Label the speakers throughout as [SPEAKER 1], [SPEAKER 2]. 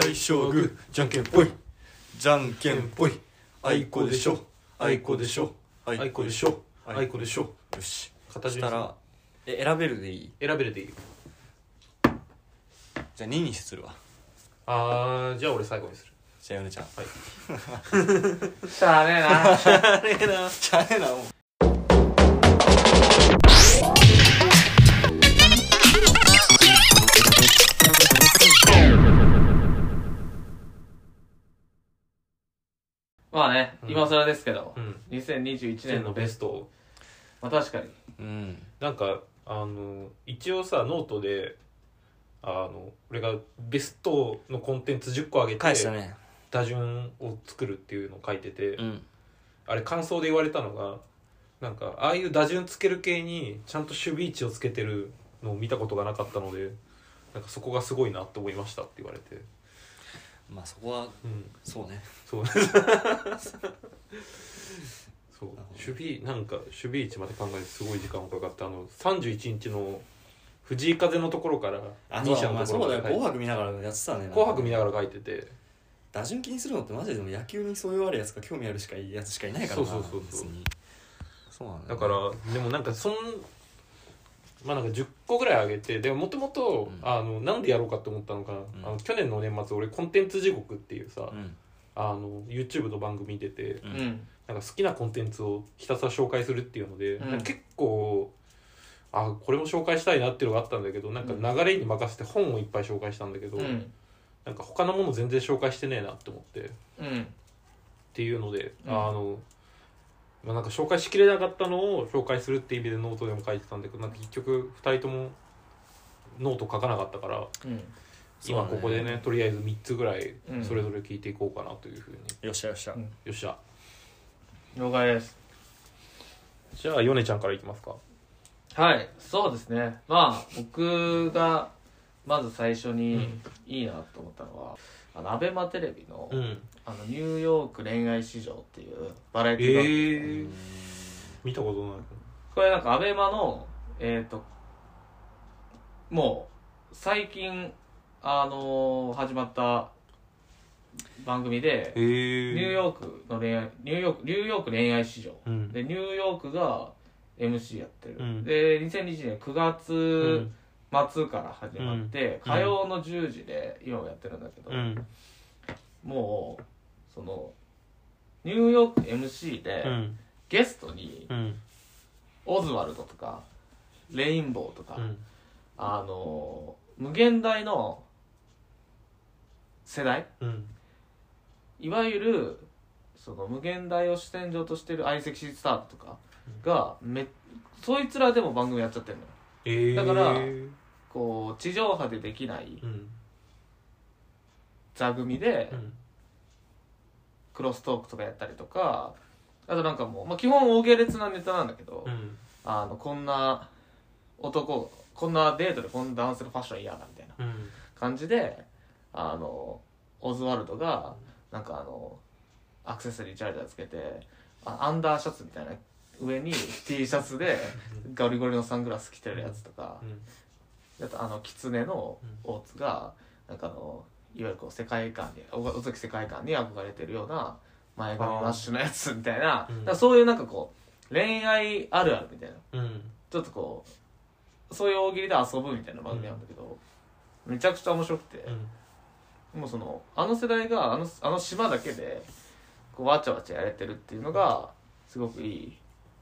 [SPEAKER 1] 最初はグーじゃんけんぽい。じゃんけんぽい。あいこでしょ。あいこでしょ。あいこでしょ。
[SPEAKER 2] あいこでしょ。
[SPEAKER 1] よし。
[SPEAKER 2] 形
[SPEAKER 1] そしたらえ選べるでいい？
[SPEAKER 2] 選べるでいいよ。
[SPEAKER 1] じゃあ2にするわ。
[SPEAKER 2] あーじゃあ俺最後にする。
[SPEAKER 1] じゃあヨネちゃん。
[SPEAKER 2] はい。
[SPEAKER 3] しゃあねえな。
[SPEAKER 1] あれな。ちゃえなもう
[SPEAKER 3] まあね
[SPEAKER 2] うん。
[SPEAKER 3] 今更ですけど
[SPEAKER 2] うん。
[SPEAKER 3] 2021
[SPEAKER 2] 1年の
[SPEAKER 3] ベス
[SPEAKER 2] ト。
[SPEAKER 3] まあ確かに。
[SPEAKER 1] うん。
[SPEAKER 2] なんかあの一応さノートであの俺がベストのコンテンツ10個上げて
[SPEAKER 1] 返したね。
[SPEAKER 2] 打順を作るっていうのを書いてて、
[SPEAKER 1] うん。
[SPEAKER 2] あれ感想で言われたのがなんかああいう打順つける系にちゃんと守備位置をつけてるのを見たことがなかったのでなんかそこがすごいなって思いましたって言われて
[SPEAKER 1] まあそこは
[SPEAKER 2] うん。
[SPEAKER 1] そうね。
[SPEAKER 2] そう。そう。守備なんか守備位置まで考えてすごい時間がかかってあの31日の藤井風のところから
[SPEAKER 1] あ
[SPEAKER 2] 二者
[SPEAKER 1] そうだ,、まあ、
[SPEAKER 2] のところ
[SPEAKER 1] そうだよ紅白見ながらやってたね。
[SPEAKER 2] 紅白見ながら書いてて。
[SPEAKER 1] 打順気にするのってマジででも野球にそういうあるやつか興味あるしかいいやつしかいないからな
[SPEAKER 2] そうそうそうそう。
[SPEAKER 1] なんだ
[SPEAKER 2] からでもなんかそんまあなんか10個ぐらい上げてでももともとなんでやろうかって思ったのが、
[SPEAKER 1] ん。
[SPEAKER 2] あの去年の年末俺コンテンツ地獄っていうさ、
[SPEAKER 1] うん。
[SPEAKER 2] あの YouTube の番組に出て
[SPEAKER 1] う
[SPEAKER 3] うん。ん
[SPEAKER 2] なんか好きなコンテンツをひたすら紹介するっていうので、結構あこれも紹介したいなっていうのがあったんだけどなんか流れに任せて本をいっぱい紹介したんだけど、
[SPEAKER 3] うん。
[SPEAKER 2] なんか他のもの全然紹介してねえなって思って。っ
[SPEAKER 3] うん。
[SPEAKER 2] ていうので、
[SPEAKER 3] うん。
[SPEAKER 2] あの、まあ、なんか紹介しきれなかったのを紹介するっていう意味でノートでも書いてたんだけどなんか結局2人ともノート書かなかったから
[SPEAKER 3] うん。
[SPEAKER 2] 今ここでねとりあえず3つぐらい
[SPEAKER 3] うん。
[SPEAKER 2] それぞれ聞いていこうかなというふうに、
[SPEAKER 1] よっしゃよっしゃ、
[SPEAKER 3] うん
[SPEAKER 2] よっしゃ。
[SPEAKER 3] 了解です。
[SPEAKER 2] じゃあヨネちゃんからいきますか。
[SPEAKER 3] はい。そうですね。まあ僕がまず最初
[SPEAKER 2] う
[SPEAKER 3] に
[SPEAKER 2] ん。
[SPEAKER 3] いいなと思ったのは、あのアベマテレビの,、
[SPEAKER 2] うん。
[SPEAKER 3] あのニューヨーク恋愛市場っていうバラエティ
[SPEAKER 2] え
[SPEAKER 3] 番組、
[SPEAKER 2] ー、見たことない。
[SPEAKER 3] これなんかアベマのえっ、ともう最近あのー始まった番組で、
[SPEAKER 2] えー、
[SPEAKER 3] ニューヨークの恋愛ニューヨークニューヨーク恋愛市場。
[SPEAKER 2] うん。
[SPEAKER 3] でニューヨークが MC やってる、
[SPEAKER 2] うん。
[SPEAKER 3] で2020年9
[SPEAKER 2] う
[SPEAKER 3] 月
[SPEAKER 2] ん
[SPEAKER 3] 末から始まって、
[SPEAKER 2] うん。
[SPEAKER 3] 火曜の10時で今もやってるんだけど、
[SPEAKER 2] うん。
[SPEAKER 3] もうそのニューヨーク MC で、
[SPEAKER 2] うん。
[SPEAKER 3] ゲストに
[SPEAKER 2] うん。
[SPEAKER 3] オズワルドとかレインボーとか、
[SPEAKER 2] うん。
[SPEAKER 3] あの無限大の世代
[SPEAKER 2] うん。
[SPEAKER 3] いわゆるその無限大を主戦場としてる相席スタートとかがめそいつらでも番組やっちゃってるのよ
[SPEAKER 2] えー、
[SPEAKER 3] だからこう地上波でできない
[SPEAKER 2] うん。
[SPEAKER 3] 座組で
[SPEAKER 2] うん。
[SPEAKER 3] クロストークとかやったりとかあとなんかもう、まあ、基本大下劣なネタなんだけど、
[SPEAKER 2] うん。
[SPEAKER 3] あのこんな男こんなデートでこんな男性のファッション嫌だみたいな
[SPEAKER 2] うん。
[SPEAKER 3] 感じであのオズワルドがなんかあのアクセサリーチャラチャラつけてあアンダーシャツみたいな上に T シャツでゴリゴリのサングラス着てるやつとか。
[SPEAKER 2] うん。
[SPEAKER 3] あとあの狐の大津がなんかあのいわゆるこう世界観にお尾崎世界観に憧れてるような前髪マッシュのやつみたいな。
[SPEAKER 2] うん。
[SPEAKER 3] そういうなんかこう恋愛あるあるみたいな。
[SPEAKER 2] うん。
[SPEAKER 3] ちょっとこうそういう大喜利で遊ぶみたいな番組なんだけど、めちゃくちゃ面白くて、もうそのあの世代があのあの島だけでこうわちゃわちゃやれてるっていうのがすごくいい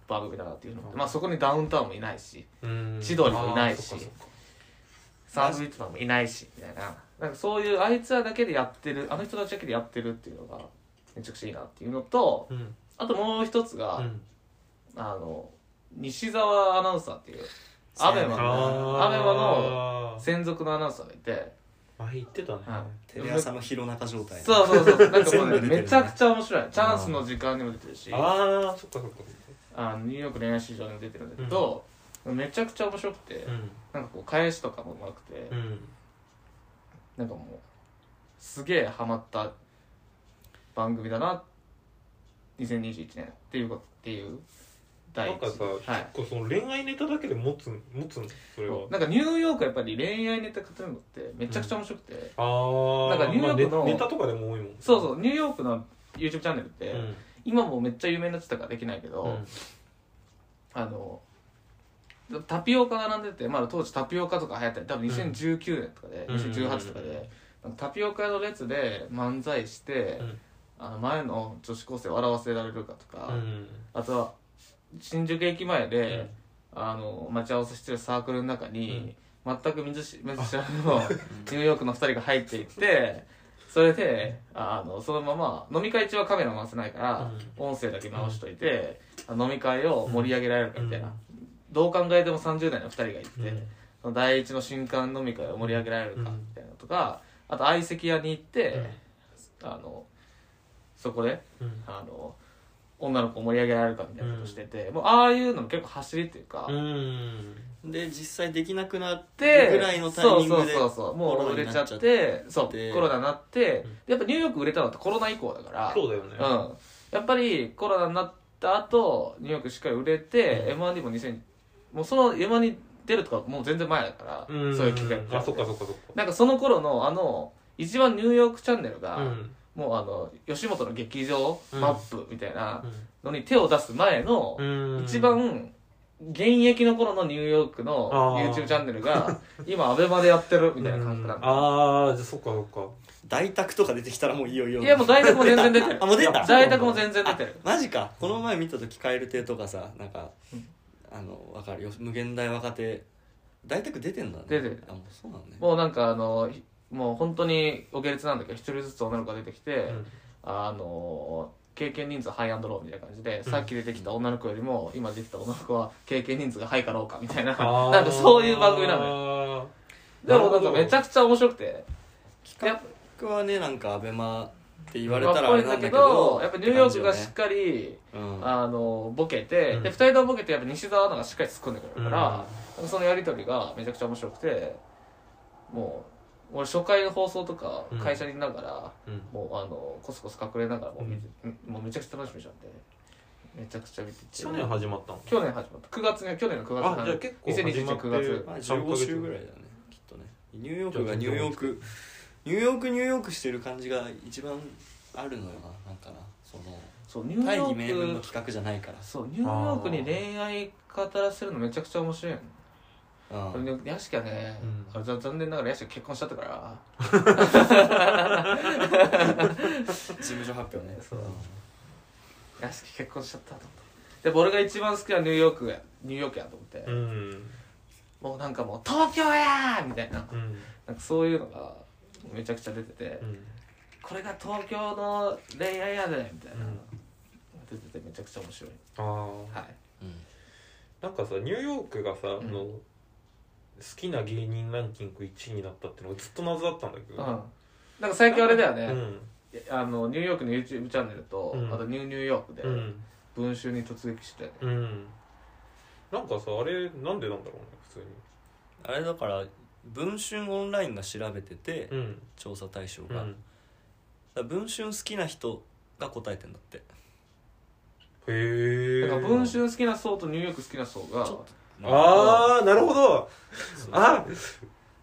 [SPEAKER 3] 番組だなっていうのと、
[SPEAKER 2] うん。
[SPEAKER 3] まあそこにダウンタウンもいないし
[SPEAKER 2] うん。
[SPEAKER 3] 千鳥もいないしサンドウィッチマンもいないしみたいな。なんかそういうあいつらだけでやってるあの人たちだけでやってるっていうのがめちゃくちゃいいなっていうのと
[SPEAKER 2] うん。
[SPEAKER 3] あともう一つが、
[SPEAKER 2] うん。
[SPEAKER 3] あの西澤アナウンサーっていうアベマ
[SPEAKER 1] あ
[SPEAKER 3] のアベマの専属のアナウンサーがいて、
[SPEAKER 2] 前言ってたね、
[SPEAKER 3] はい。
[SPEAKER 1] テレ朝の弘中状態
[SPEAKER 3] そうそうそう。なんかもうねめちゃくちゃ面白い。チャンスの時間にも出てるし。あ
[SPEAKER 2] ああそっかそっか
[SPEAKER 3] のニューヨーク恋愛市場にも出てるんだけど、めちゃくちゃ面白くて、
[SPEAKER 2] うん
[SPEAKER 3] なんかこう返しとかもうまくて、
[SPEAKER 2] うん。
[SPEAKER 3] なんかもうすげえハマった番組だな2021年っていうことっていう第一。
[SPEAKER 2] なんかさ、
[SPEAKER 3] はい。
[SPEAKER 2] 結構その恋愛ネタだけで持つ持つのそれは。
[SPEAKER 3] なんかニューヨークはやっぱり恋愛ネタ語るのってめちゃくちゃ面白くて、
[SPEAKER 2] ああ
[SPEAKER 3] なんかニューヨークの
[SPEAKER 2] まあネネタとかでも多いもん。
[SPEAKER 3] そうそうニューヨークの YouTube チャンネルって、
[SPEAKER 2] うん
[SPEAKER 3] 今もうめっちゃ有名になってたからできないけど、
[SPEAKER 2] うん。
[SPEAKER 3] あのタピオカが並んでてまだ当時タピオカとか流行った。り多分2019年とかで、
[SPEAKER 2] うん。
[SPEAKER 3] 2018とかで、タピオカの列で漫才して、
[SPEAKER 2] うん。
[SPEAKER 3] あの前の女子高生を笑わせられるかとか、
[SPEAKER 2] うん。
[SPEAKER 3] あとは新宿駅前で、あの待ち合わせしてるサークルの中に、全く水知らぬの ニューヨークの2人が入っていってそれであのそのまま飲み会中はカメラ回せないから、音声だけ直しといて、飲み会を盛り上げられるかみたいな、どう考えても30代の2人が行って、その第一の瞬間飲み会を盛り上げられるかみたいなのとか、あと相席屋に行って、あのそこで
[SPEAKER 2] うん。
[SPEAKER 3] あの女の子を盛り上げられるかみたいなことしてて、もうああいうの結構走りっていうか、
[SPEAKER 2] うん
[SPEAKER 1] で実際できなくなっ
[SPEAKER 3] で
[SPEAKER 1] てぐらいのタイミングで
[SPEAKER 3] そうそうそうそう。もう売れちゃっ
[SPEAKER 1] て
[SPEAKER 3] そうコロナになって、やっぱニューヨーク売れたのってコロナ以降だから。
[SPEAKER 2] そうだよね。
[SPEAKER 3] うん、やっぱりコロナになった後ニューヨークしっかり売れて、
[SPEAKER 2] うん。
[SPEAKER 3] M1 にも2000もうその M1 に出るとかもう全然前だから、
[SPEAKER 2] うん。
[SPEAKER 3] そういう機会
[SPEAKER 2] あそっかそっかそっか。
[SPEAKER 3] なんかその頃のあの一番ニューヨークチャンネルが、
[SPEAKER 2] うん。
[SPEAKER 3] もうあの吉本の劇場
[SPEAKER 2] うん。
[SPEAKER 3] マップみたいなのに手を出す前の、
[SPEAKER 2] うん。
[SPEAKER 3] 一番現役の頃のニューヨークの
[SPEAKER 2] あー。
[SPEAKER 3] YouTube チャンネルが今アベマでやってるみたいな感覚なんだ、
[SPEAKER 2] ああじゃあそっかそっか。
[SPEAKER 1] 大宅とか出てきたらもういいよいいよ。
[SPEAKER 3] いやもう大宅も全然出てる。
[SPEAKER 1] あもう出た？
[SPEAKER 3] 大宅も全然出てる。
[SPEAKER 1] マジか。この前見た時蛙亭とかさなんか、
[SPEAKER 3] うん。
[SPEAKER 1] あのわかる？よ無限大若手。大宅出てんだね。
[SPEAKER 3] 出てる。
[SPEAKER 1] あもうそうなのね。
[SPEAKER 3] もうなんかあのひもう本当にお下劣なんだけど一人ずつ女の子が出てきて、
[SPEAKER 2] うん。
[SPEAKER 3] あの経験人数ハイアンドローみたいな感じで、さっき出てきた女の子よりも今出てきた女の子は経験人数がハイかローかみたいな。なんかそういう番組なのよ
[SPEAKER 2] よ。
[SPEAKER 3] でもなんかめちゃくちゃ面白くて。
[SPEAKER 1] 企画はねなんかアベマって言われたら
[SPEAKER 3] まあ
[SPEAKER 1] あれなんだけど
[SPEAKER 3] やっぱニューヨークがしっかり、
[SPEAKER 1] うん。
[SPEAKER 3] あのボケて、
[SPEAKER 2] うん。
[SPEAKER 3] で2人ともボケてやっぱ西澤アナがしっかり突っ込んでくれるから、そのやり取りがめちゃくちゃ面白くてもう俺初回の放送とか
[SPEAKER 2] うん。
[SPEAKER 3] 会社にいながら、
[SPEAKER 2] うん。
[SPEAKER 3] もうあのコスコス隠れながらもう見て、もうめちゃくちゃ楽しみじゃんでめちゃくちゃ見てて。
[SPEAKER 2] 去年始まったの？
[SPEAKER 3] 去年始まった。9月ね去年の9月
[SPEAKER 2] あじゃあ結構始まって
[SPEAKER 3] 2021 9月。
[SPEAKER 1] まあ15週ぐらいだねきっとね。ニューヨークがニューヨークニューヨークニューヨークしてる感じが一番あるのよななんかな。その
[SPEAKER 3] そうニュー
[SPEAKER 1] 大
[SPEAKER 3] ヨ
[SPEAKER 1] 義名分の
[SPEAKER 3] ーク
[SPEAKER 1] 企画じゃないから。
[SPEAKER 3] そうニューヨークに恋愛語らせるのめちゃくちゃ面白いの
[SPEAKER 1] うん。
[SPEAKER 3] これね屋敷はね、
[SPEAKER 2] うん。
[SPEAKER 3] あ残念ながら屋敷結婚しちゃったから。
[SPEAKER 1] 事務所発表ね。
[SPEAKER 3] そう。屋敷結婚しちゃったと思って。でも俺が一番好きなニューヨークやニューヨークやと思って、
[SPEAKER 2] うん。
[SPEAKER 3] もうなんかもう東京やーみたいな。
[SPEAKER 2] うん。
[SPEAKER 3] なんかそういうのがめちゃくちゃ出てて、
[SPEAKER 2] うん。
[SPEAKER 3] これが東京の恋愛やでみたいな、
[SPEAKER 2] うん。
[SPEAKER 3] 出ててめちゃくちゃ面白い。
[SPEAKER 2] ああ
[SPEAKER 3] はい。
[SPEAKER 1] うん
[SPEAKER 2] なんかさニューヨークがさ、
[SPEAKER 3] ん
[SPEAKER 2] あの好きな芸人ランキング1位になったっていうのがずっと謎だったんだけど、
[SPEAKER 3] うん。なんか最近あれだよね、
[SPEAKER 2] うん。
[SPEAKER 3] あのニューヨークの YouTube チャンネルと、
[SPEAKER 2] うん。
[SPEAKER 3] あとニューニューヨークで
[SPEAKER 2] うん。
[SPEAKER 3] 文集に突撃して、
[SPEAKER 2] うん。なんかさあれなんでなんだろうね普通
[SPEAKER 1] あれだから文春オンラインが調べてて、
[SPEAKER 2] にうん。
[SPEAKER 1] 調査対象が、
[SPEAKER 2] うん。
[SPEAKER 1] ら文春好きな人が答えてんだって。
[SPEAKER 2] へえ
[SPEAKER 3] 文春好きな層とニューヨーク好きな層が
[SPEAKER 1] ちょっ
[SPEAKER 2] ああなるほど。あ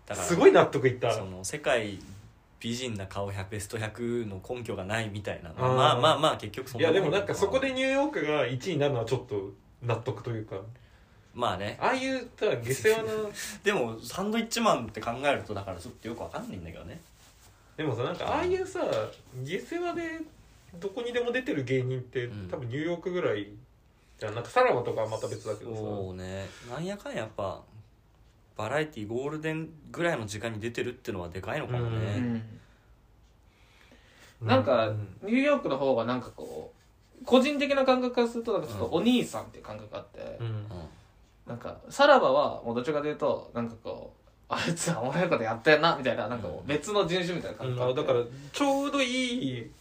[SPEAKER 1] だから
[SPEAKER 2] すごい納得いった。
[SPEAKER 1] その世界美人な顔100ベスト100の根拠がないみたいな
[SPEAKER 2] あー。
[SPEAKER 1] まあまあまあ結局そんなも
[SPEAKER 2] いやでもなんかそこでニューヨークが1位になるのはちょっと納得というか。
[SPEAKER 1] まあね。
[SPEAKER 2] ああいうさ下世話な。
[SPEAKER 1] でもサンドイッチマンって考えるとだからちょっとよくわかんないんだけどね。
[SPEAKER 2] でもさなんかああいうさ下世話でどこにでも出てる芸人って、
[SPEAKER 1] うん。
[SPEAKER 2] 多分ニューヨークぐらいじゃんなんかさらばとかはまた別だけどさ。
[SPEAKER 1] そうね。なんやかんややっぱバラエティゴールデンぐらいの時間に出てるってのはでかいのかも
[SPEAKER 3] う
[SPEAKER 1] ね、
[SPEAKER 3] ん。なんか、
[SPEAKER 2] うん
[SPEAKER 3] ニューヨークの方がなんかこう個人的な感覚からするとなんかちょっとお兄さんっていう感覚があって、
[SPEAKER 2] うん。
[SPEAKER 1] うん。
[SPEAKER 3] なんかさらばはもうどちらかというとなんかこうあいつはおもろいことやってんなみたいななんかもう別の人種みたいな感
[SPEAKER 2] うん
[SPEAKER 3] 覚があって。
[SPEAKER 2] あだからちょうどいい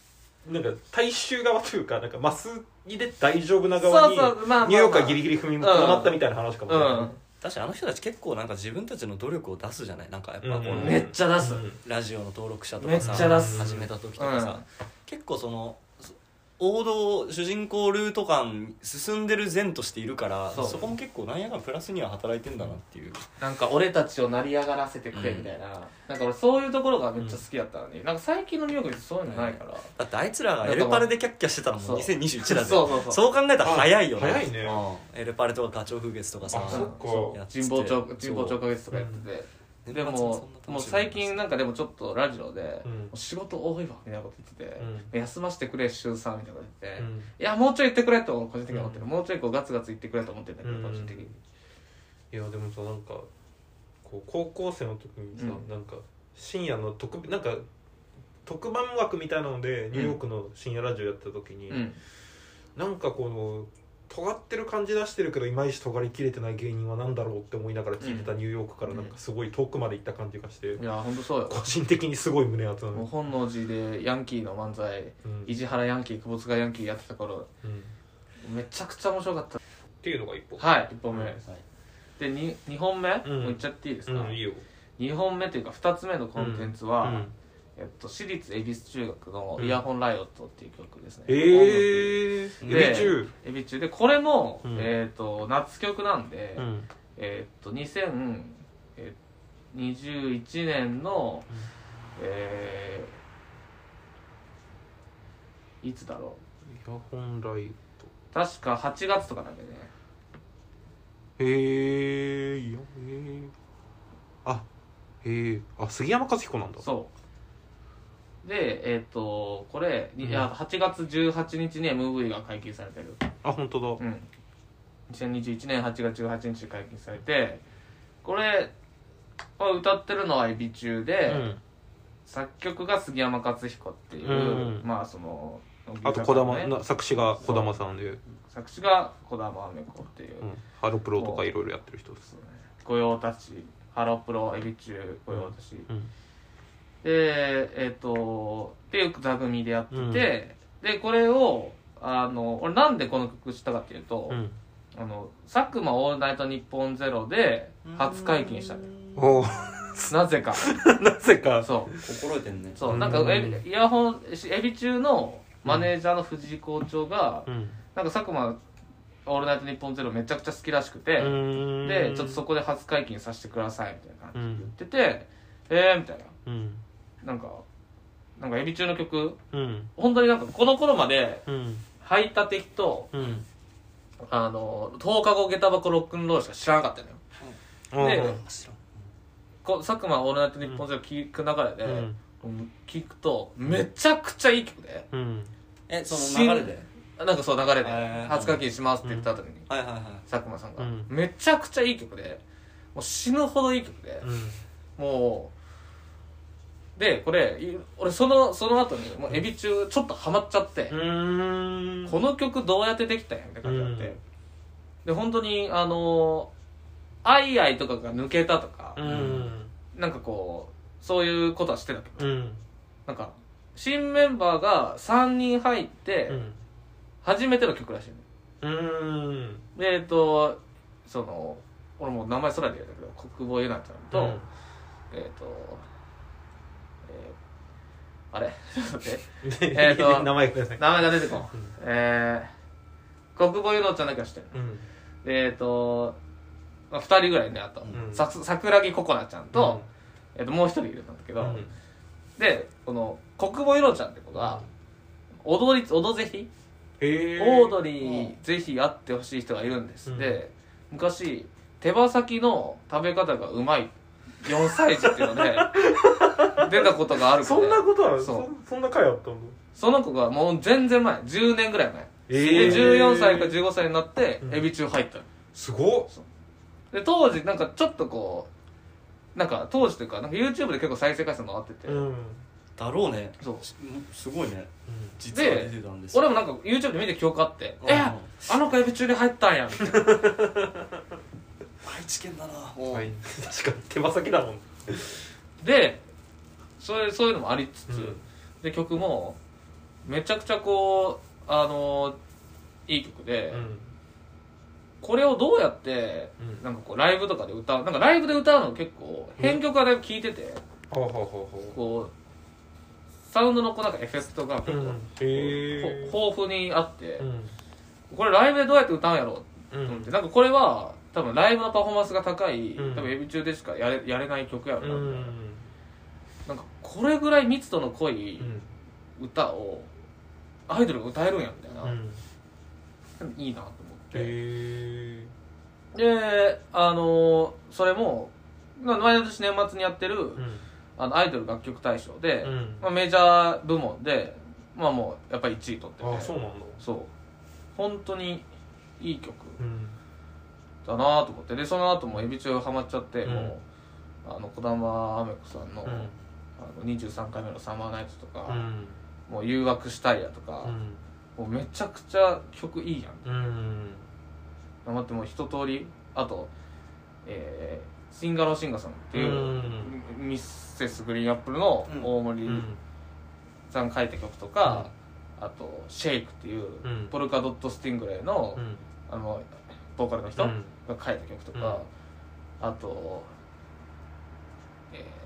[SPEAKER 2] なんか大衆側というかなんかマスにで大丈夫な側に
[SPEAKER 3] そうそうまあまあまあ。
[SPEAKER 2] ニューヨークはギリギリ踏みとどまったみたいな話かもしれない。
[SPEAKER 3] うん。
[SPEAKER 1] 確かにあの人たち結構なんか自分たちの努力を出すじゃない？なんかやっぱこの、
[SPEAKER 2] うん。
[SPEAKER 3] めっちゃ出す、
[SPEAKER 2] うん
[SPEAKER 1] ラジオの登録者と
[SPEAKER 3] めっ
[SPEAKER 1] かさ
[SPEAKER 3] ちゃ出す。
[SPEAKER 1] 始めた時とかさ、結構そのそ王道主人公ルート感進んでる善としているから
[SPEAKER 3] そ
[SPEAKER 1] そうこも結構なんやかんプラスには働いてんだなっていう。
[SPEAKER 3] なんか俺たちを成り上がらせてくれみたいな、なんか俺そういうところがめっちゃ好きだったのに、なんか最近のニューヨークってそういうのないから、
[SPEAKER 1] だってあいつらがエルパレでキャッキャしてたのも
[SPEAKER 3] そう。
[SPEAKER 1] 2021だぜ。
[SPEAKER 3] そうそうそう。
[SPEAKER 1] そう考えたら早いよね。
[SPEAKER 2] 早いね。
[SPEAKER 1] うん。エルパレとかガチョウ風月とかさ。
[SPEAKER 2] あそっか。
[SPEAKER 1] やってて。
[SPEAKER 3] 神保町神保町花月とかやってて、
[SPEAKER 1] うん
[SPEAKER 3] でも
[SPEAKER 1] も
[SPEAKER 3] う最近なんかでもちょっとラジオで、
[SPEAKER 2] うん。
[SPEAKER 3] 仕事多いわみたいなこと言ってて、
[SPEAKER 2] う
[SPEAKER 3] 休ませてくれ週3みたいなこと言ってて、
[SPEAKER 2] うん。
[SPEAKER 3] いやもうちょい言ってくれと個人的には思ってる、
[SPEAKER 2] うん。
[SPEAKER 3] もうちょいこうガツガツ言ってくれと思ってるんだけど、
[SPEAKER 2] うん。
[SPEAKER 3] 個人的に。
[SPEAKER 2] いやでもさなんかこう高校生の時にさ、
[SPEAKER 3] うん。
[SPEAKER 2] なんか深夜の特なんか特番枠みたいなのでニューヨークの深夜ラジオやってた時に、
[SPEAKER 3] うん。
[SPEAKER 2] なんかこの尖ってる感じ出してるけどいまいち尖りきれてない芸人は何だろうって思いながら聞いてたニューヨークからなんかすごい遠くまで行った感じがして、
[SPEAKER 3] いや本当そうよ。
[SPEAKER 2] 個人的にすごい胸熱な
[SPEAKER 3] もう
[SPEAKER 2] の、
[SPEAKER 3] 本能寺でヤンキーの漫才。
[SPEAKER 2] うん。
[SPEAKER 3] 石原ヤンキー久保塚ヤンキーやってた頃。
[SPEAKER 2] うん。
[SPEAKER 3] めちゃくちゃ面白かった。
[SPEAKER 2] っていうのが一歩。
[SPEAKER 3] はい1本目、
[SPEAKER 2] はい
[SPEAKER 3] で 2, 2本目、
[SPEAKER 2] うん。
[SPEAKER 3] もういっちゃっていいですか、
[SPEAKER 2] うんいいよ。
[SPEAKER 3] 2本目というか2つ目のコンテンツは、
[SPEAKER 2] うん
[SPEAKER 3] えっと、私立恵比寿中学の「イヤホンライオット」っていう曲ですね、
[SPEAKER 2] ええー、
[SPEAKER 3] で
[SPEAKER 2] エビ中？
[SPEAKER 3] エビ中。でこれも、
[SPEAKER 2] うん。
[SPEAKER 3] えっと夏曲なんで、
[SPEAKER 2] うん。
[SPEAKER 3] えっと2021年の、えーいつだろ
[SPEAKER 2] イヤホンライ
[SPEAKER 3] う確か8月とかなんでね。
[SPEAKER 2] トへえいやへえあへえあ杉山和彦なんだ。
[SPEAKER 3] そうでえっ、とこれ、いや8月18日に MV が解禁されてる。
[SPEAKER 2] あ本当だ。
[SPEAKER 3] うん。2021年8月18日に解禁されてこれは歌ってるのはエビ中で、
[SPEAKER 2] うん。
[SPEAKER 3] 作曲が杉山勝彦っていう、
[SPEAKER 2] うん。
[SPEAKER 3] まあその
[SPEAKER 2] あと児玉作詞が児玉さんで、うん、
[SPEAKER 3] 作詞が児玉アメコっていう、
[SPEAKER 2] ハロプロとかいろいろやってる人です。
[SPEAKER 3] ね。御用達。ハロプロエビ中御用達、
[SPEAKER 2] うん。
[SPEAKER 3] でえっ、とっていう座組でやってて、でこれをあの俺なんでこの曲したかっていうと、
[SPEAKER 2] うん。
[SPEAKER 3] あの佐久間オールナイトニッポンゼロで初解禁したのよ。
[SPEAKER 2] おお
[SPEAKER 3] なぜか。
[SPEAKER 2] なぜか。
[SPEAKER 3] そう。
[SPEAKER 1] 心得てんね。
[SPEAKER 3] そう。なん。か
[SPEAKER 2] うん
[SPEAKER 3] エビイヤホンエビ中のマネージャーの藤井校長が、
[SPEAKER 2] うん。
[SPEAKER 3] なんか佐久間オールナイトニッポンゼロめちゃくちゃ好きらしくて、
[SPEAKER 2] うん。
[SPEAKER 3] でちょっとそこで初解禁させてくださいみたいな感じで言ってて、えーみたいな。
[SPEAKER 2] うん
[SPEAKER 3] なんかなんかエビ中の曲。
[SPEAKER 2] うん。
[SPEAKER 3] 本当になんかこの頃まで
[SPEAKER 2] うん。
[SPEAKER 3] 排他的と
[SPEAKER 2] うん。
[SPEAKER 3] あの10日後下駄箱ロックンロールしか知らなかったのよ。で
[SPEAKER 2] うん。
[SPEAKER 1] 知らん
[SPEAKER 3] こ佐久間オールナイトニッポンゼロ聞く流れで、
[SPEAKER 2] うん。
[SPEAKER 3] 聞くとめちゃくちゃいい曲で
[SPEAKER 2] うん。
[SPEAKER 1] えその流れで？
[SPEAKER 3] なんかそう流れで初解禁しますって言った後に、
[SPEAKER 1] はいはいはい。
[SPEAKER 3] 佐久間さんが、
[SPEAKER 2] うん。
[SPEAKER 3] めちゃくちゃいい曲でもう死ぬほどいい曲で、もうでこれい俺そのその後にもうエビ中ちょっとハマっちゃって、
[SPEAKER 2] うん。
[SPEAKER 3] この曲どうやってできたんやみたいな感じになって、
[SPEAKER 2] うん。
[SPEAKER 3] で本当にあの「アイアイ」とかが抜けたとか、
[SPEAKER 2] うん。
[SPEAKER 3] なんかこうそういうことはしてたけど
[SPEAKER 2] う。ん。
[SPEAKER 3] なんか新メンバーが3人入って
[SPEAKER 2] うん。
[SPEAKER 3] 初めての曲らしいの
[SPEAKER 2] うん。
[SPEAKER 3] でえっとその俺もう名前空で言うんだけど国母ゆなちゃんと、えっ、とえーあれ？ちょっと待って
[SPEAKER 2] で
[SPEAKER 3] えーと
[SPEAKER 2] 名前ください
[SPEAKER 3] 名前が出てこん、
[SPEAKER 2] うん。
[SPEAKER 3] えー、国母ゆなちゃんだけは知ってる。
[SPEAKER 2] うん。
[SPEAKER 3] でえっ、と、まあ、2人ぐらいねあと、
[SPEAKER 2] うん。
[SPEAKER 3] さ桜木ココナちゃんと,、えー、ともう一人いるんだけど、
[SPEAKER 2] うん。
[SPEAKER 3] でこの国母ゆなちゃんって子が踊り踊ぜひ？オードリーぜひ会ってほしい人がいるんです、
[SPEAKER 2] うん。
[SPEAKER 3] で昔手羽先の食べ方がうまい。4歳児っていうので 出たことがある子
[SPEAKER 2] そ
[SPEAKER 3] で
[SPEAKER 2] んなことは
[SPEAKER 3] そ
[SPEAKER 2] そそんな回あったの？
[SPEAKER 3] その子がもう全然前10年ぐらい前、
[SPEAKER 2] え
[SPEAKER 3] で14歳か15歳になって
[SPEAKER 2] うん。
[SPEAKER 3] エビ中入ったの。
[SPEAKER 2] すごっ。
[SPEAKER 3] で当時なんかちょっとこうなんか当時というかなんか YouTube で結構再生回数回ってて、
[SPEAKER 2] うん。
[SPEAKER 1] だろうね。
[SPEAKER 3] そう。
[SPEAKER 1] すすごいね。
[SPEAKER 2] うん。
[SPEAKER 1] 実は出てたんですよ。
[SPEAKER 3] 俺もなんか YouTube で見て記憶あって「
[SPEAKER 1] うん。
[SPEAKER 3] えあの子エビ中に入ったんや」みたいな。
[SPEAKER 1] 愛知県だな。
[SPEAKER 2] はい。確かに手羽先だもん。
[SPEAKER 3] でそういうそういうのもありつつ、
[SPEAKER 2] うん。
[SPEAKER 3] で曲もめちゃくちゃこうあのいい曲で、
[SPEAKER 2] うん。
[SPEAKER 3] これをどうやって
[SPEAKER 2] うん。
[SPEAKER 3] なんかこうライブとかで歌うなんかライブで歌うの結構編曲はだいぶ聴いてて、
[SPEAKER 2] ほうほうほうほ
[SPEAKER 3] こサウンドのこうなんかエフェクトが結構、
[SPEAKER 2] うんへえ。
[SPEAKER 3] ほ豊富にあって、
[SPEAKER 2] うん。
[SPEAKER 3] これライブでどうやって歌うんやろう
[SPEAKER 2] う
[SPEAKER 3] と思って、なんかこれは多分ライブのパフォーマンスが高い、
[SPEAKER 2] うん。
[SPEAKER 3] 多分エビ中でしかやれやれない曲やろな、
[SPEAKER 2] うん
[SPEAKER 3] なんかこれぐらい密度の濃い
[SPEAKER 2] うん。
[SPEAKER 3] 歌をアイドルが歌えるんやみたいな、
[SPEAKER 2] うん。
[SPEAKER 3] いいなと思って、
[SPEAKER 2] へ
[SPEAKER 3] であのそれもまあ毎年年末にやってる、
[SPEAKER 2] えうん。
[SPEAKER 3] あのアイドル楽曲大賞で、
[SPEAKER 2] うん。
[SPEAKER 3] まあ、メジャー部門でまあもうやっぱり1位取ってて。
[SPEAKER 2] あそうなんだ。
[SPEAKER 3] そう。本当にいい曲
[SPEAKER 2] うん。
[SPEAKER 3] だなと思って。でその後もエビ中ハマっちゃって、
[SPEAKER 2] うん。
[SPEAKER 3] もうあの児玉あめこさんの23回目の「サマーナイト」とか、
[SPEAKER 2] うん。
[SPEAKER 3] もう「誘惑したいや」とか、もうめちゃくちゃ曲いいやん。
[SPEAKER 2] うん
[SPEAKER 3] 頑張ってもう一通りあと、えー、シンガローシンガーさんっていう、
[SPEAKER 2] うん。
[SPEAKER 3] ミセスグリーンアップルの
[SPEAKER 1] うん。
[SPEAKER 3] 大森
[SPEAKER 2] うん
[SPEAKER 3] さん書いた曲とか、あと「シェイクっていう、
[SPEAKER 2] うん。
[SPEAKER 3] ポルカドット・スティングレイの,、
[SPEAKER 2] うん。
[SPEAKER 3] あのボーカルの人が
[SPEAKER 2] うん。
[SPEAKER 3] 書いた曲とか、あと、えー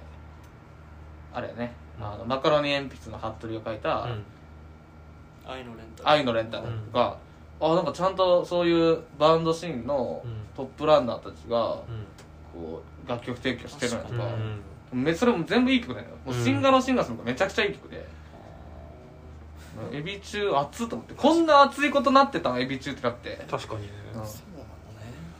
[SPEAKER 3] あれやね、あのマカロニ鉛筆の服部を書いた
[SPEAKER 2] うん「
[SPEAKER 1] 愛のレンタル。
[SPEAKER 3] 愛のレンタル」とか、あなんかちゃんとそういうバンドシーンの
[SPEAKER 2] うん。
[SPEAKER 3] トップランナーたちが
[SPEAKER 2] うん。
[SPEAKER 3] こう楽曲提供してるのとか、
[SPEAKER 2] うん。
[SPEAKER 3] めそれも全部いい曲だよもう
[SPEAKER 2] うん。
[SPEAKER 3] シンガローシンガーさんとかめちゃくちゃいい曲で、エビ中熱っと思ってこんな熱いことなってたのエビ中ってなって、
[SPEAKER 2] 確かにね。
[SPEAKER 3] うん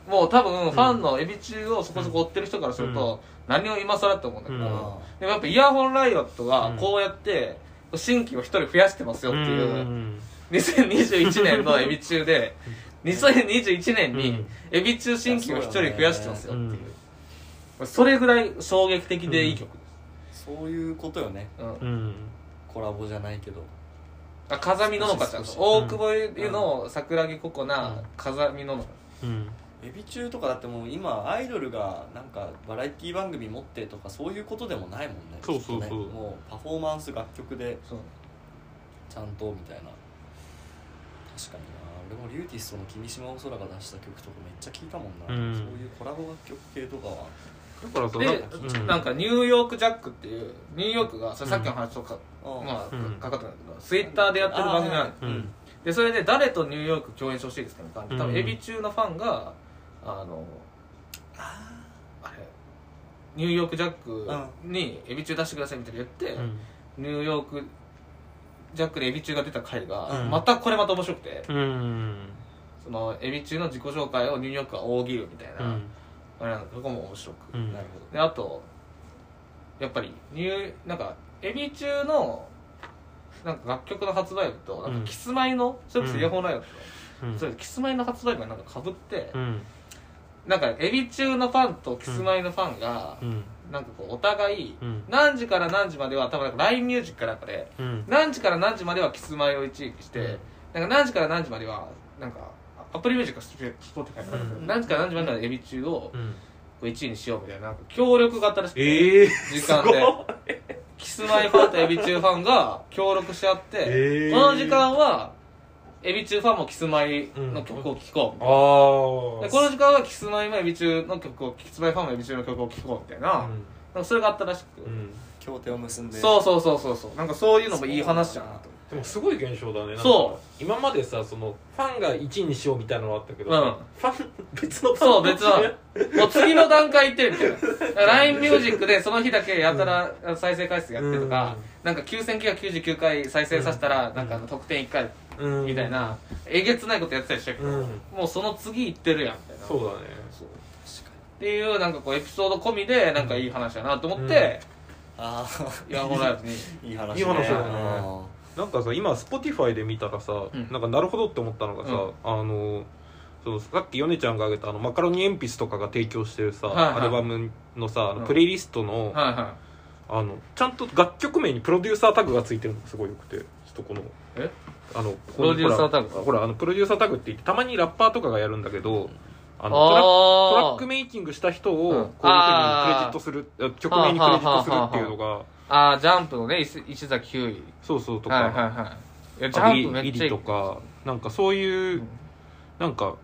[SPEAKER 3] もう多分ファンのエビ中をそこそこ追ってる人からすると、何を今更って思うんだけど、
[SPEAKER 2] うん。
[SPEAKER 3] でもやっぱイヤホンライオットは
[SPEAKER 2] うん。
[SPEAKER 3] こうやって新規を一人増やしてますよっていう、
[SPEAKER 2] ん。
[SPEAKER 3] 2021年のエビ中で2021年に
[SPEAKER 2] うん。
[SPEAKER 3] エビ中新規を一人増やしてますよっていう。
[SPEAKER 2] う、
[SPEAKER 3] それぐらい衝撃的でいい曲で
[SPEAKER 1] そういうことよね。
[SPEAKER 3] す、うん。
[SPEAKER 2] うん。
[SPEAKER 1] コラボじゃないけど。
[SPEAKER 3] あ風見ののかちゃん大久保湯の桜木ココナ、
[SPEAKER 2] うん。
[SPEAKER 3] 風見ののか。
[SPEAKER 2] うん
[SPEAKER 1] エビ中とかだってもう今アイドルがなんかバラエティ番組持ってとかそういうことでもないもんね。
[SPEAKER 2] そうそうそう。
[SPEAKER 1] ね。もうパフォーマンス楽曲でちゃんとみたいな。確かにな。俺もリューティストの君島お空が出した曲とかめっちゃ聴いたもんな、
[SPEAKER 2] うん。
[SPEAKER 1] そういうコラボ楽曲系とかは。
[SPEAKER 2] だからさ
[SPEAKER 3] で
[SPEAKER 2] うん。
[SPEAKER 3] なんかニューヨークジャックっていうニューヨークがそれさっきの話とか、
[SPEAKER 1] うん
[SPEAKER 3] まあ、
[SPEAKER 2] うん。
[SPEAKER 3] かかったんだけどツイッターでやってる番組な
[SPEAKER 2] ん
[SPEAKER 3] でそれで誰とニューヨーク共演してほしいですかみたいな多
[SPEAKER 2] うん。
[SPEAKER 3] 分エビ中のファンがあのあれニュー。ヨークジャックにエビ中出してくださいみたいな言って、
[SPEAKER 2] うん。
[SPEAKER 3] ニューヨークジャックでエビ中が出た回が、
[SPEAKER 2] うん。
[SPEAKER 3] またこれまた面白くて、
[SPEAKER 2] うん。
[SPEAKER 3] そのエビ中の自己紹介をニューヨークが大喜利みたいな、
[SPEAKER 2] うん。
[SPEAKER 3] あれなんかそこも面白く、
[SPEAKER 2] うん。
[SPEAKER 1] なるほ
[SPEAKER 3] であとやっぱりニューなんかエビ中のなんか楽曲の発売日となん
[SPEAKER 2] うん。
[SPEAKER 3] かキスマイの、それこそイヤホンライブとか、
[SPEAKER 2] うん。
[SPEAKER 3] それキスマイの発売日がなんかかぶって、
[SPEAKER 2] うん
[SPEAKER 3] なんかエビ中のファンとキスマイのファンが、
[SPEAKER 2] うん。
[SPEAKER 3] なんかこうお互い
[SPEAKER 2] うん。
[SPEAKER 3] 何時から何時までは多分 LINE ミュージックかなんかで。
[SPEAKER 2] うん。
[SPEAKER 3] 何時から何時まではキスマイを一撃して、
[SPEAKER 2] うん。
[SPEAKER 3] なんか何時から何時まではなんか Apple Music Spotify かなん。何時から何時まではエビ中をこ
[SPEAKER 2] うん。
[SPEAKER 3] う1位にしようみたいななんか協力があったらしくて、
[SPEAKER 2] ええ
[SPEAKER 3] 時間で。キスマイファンとエビ中ファンが協力し合って、
[SPEAKER 2] えー。
[SPEAKER 3] この時間はエビ中ファンもキスマイの曲を聴こうみたいな、
[SPEAKER 2] ああ
[SPEAKER 3] でこの時間はキスマイもエビ中の曲をキスマイファンもエビ中の曲を聴こうみたいな,、なんかそれがあったらしく、
[SPEAKER 2] うん、うん。
[SPEAKER 1] 協定を結んで。
[SPEAKER 3] そうそうそうそう。そうなんかそういうのもいい話だなと。
[SPEAKER 2] でもすごい現象だね。なんか
[SPEAKER 3] そう
[SPEAKER 2] 今までさそのファンが1位にしようみたいなのはあったけど、
[SPEAKER 3] うん。
[SPEAKER 2] ファン別のファン
[SPEAKER 3] そう別は もう次の段階行ってるみたいな。LINE ミュージックでその日だけやたら再生回数やってとか、なんか9999回再生させたら、なんかあの得点1回
[SPEAKER 2] うん。
[SPEAKER 3] みたいな、えげつないことやってたりしたけど、
[SPEAKER 2] うん。
[SPEAKER 3] もうその次行ってるやんみたいな。
[SPEAKER 2] そうだね。
[SPEAKER 3] そう。
[SPEAKER 1] 確か
[SPEAKER 3] っていうなんかこうエピソード込みでなんかいい話だなと思って、
[SPEAKER 1] にあ
[SPEAKER 3] イヤホンライブに。
[SPEAKER 1] あいい話
[SPEAKER 2] いい話だね。
[SPEAKER 1] あ
[SPEAKER 2] なんかさ今 Spotify で見たらさ、
[SPEAKER 3] うん。
[SPEAKER 2] なんかなるほどって思ったのがさ、
[SPEAKER 3] うん。
[SPEAKER 2] あのそのさっきヨネちゃんが挙げたあのマカロニ鉛筆とかが提供してるさ、
[SPEAKER 3] はいはい。
[SPEAKER 2] アルバムのさあ
[SPEAKER 3] うん。
[SPEAKER 2] のプレイリストの,、
[SPEAKER 3] はいは
[SPEAKER 2] あのちゃんと楽曲名にプロデューサータグがついてるのがすごいよくてちょっとこの
[SPEAKER 3] え？
[SPEAKER 2] あの
[SPEAKER 3] プロデューサータグ
[SPEAKER 2] ほらあのプロデューサータグって言ってたまにラッパーとかがやるんだけどあのトラトラックメイキングした人をこういうふうにクレジットする、あ曲名にクレジットするっていうのが
[SPEAKER 3] ああジャンプのね石石崎ひゅうい
[SPEAKER 2] そうそうとか、
[SPEAKER 3] はいはいはい。いやジ
[SPEAKER 2] あ
[SPEAKER 3] ャンプめっちゃいい。
[SPEAKER 2] とかなんかそういう、
[SPEAKER 3] うん。
[SPEAKER 2] なんか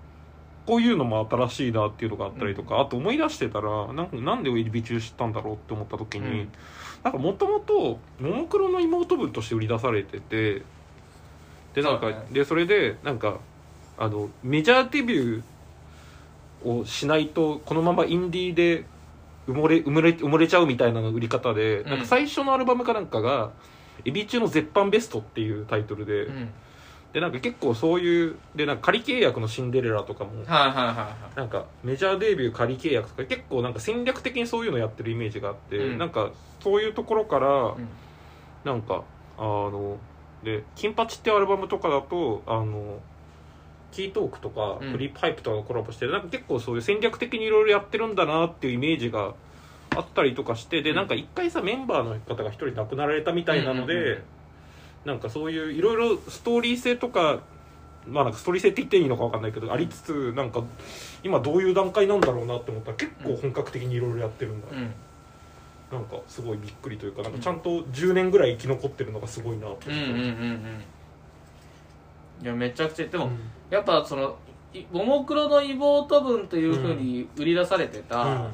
[SPEAKER 2] こういうのも新しいなっていうのがあったりとか、あと思い出してたらなんかなんでエビ中知ったんだろうって思った時に、
[SPEAKER 3] うん。
[SPEAKER 2] なんかもともとももクロの妹分として売り出されててでなんかでそれでなんかあのメジャーデビューをしないとこのままインディーで埋もれ埋もれ埋もれちゃうみたいなの売り方で、
[SPEAKER 3] うん。
[SPEAKER 2] なんか最初のアルバムかなんかが「エビ中の絶版ベスト」っていうタイトルで、
[SPEAKER 3] うん。
[SPEAKER 2] でなんか結構そういうでなんか仮契約のシンデレラとかも
[SPEAKER 3] はいはいはいはい。
[SPEAKER 2] なんかメジャーデビュー仮契約とか結構なんか戦略的にそういうのやってるイメージがあって、
[SPEAKER 3] うん。
[SPEAKER 2] なんかそういうところから
[SPEAKER 3] うん。
[SPEAKER 2] なんかあので「金八」ってアルバムとかだとあのキートークとか
[SPEAKER 3] うん。
[SPEAKER 2] フリップハイプとかがコラボしてなんか結構そういう戦略的にいろいろやってるんだなっていうイメージがあったりとかしてで
[SPEAKER 3] うん。
[SPEAKER 2] なんか一回さメンバーの方が一人亡くなられたみたいなので、
[SPEAKER 3] うんうんうん。
[SPEAKER 2] なんかそういういろいろストーリー性とかまあなんかストーリー性って言っていいのか分かんないけどありつつなんか今どういう段階なんだろうなって思ったら結構本格的にいろいろやってるんだ、
[SPEAKER 3] うん
[SPEAKER 2] なんかすごいびっくりというかなんかちゃんと10年ぐらい生き残ってるのがすごいなと思って、
[SPEAKER 3] うんうんうんうんいやめちゃくちゃでも、
[SPEAKER 2] うん。
[SPEAKER 3] やっぱそのいももクロの妹分というふうに売り出されてた、
[SPEAKER 2] うん。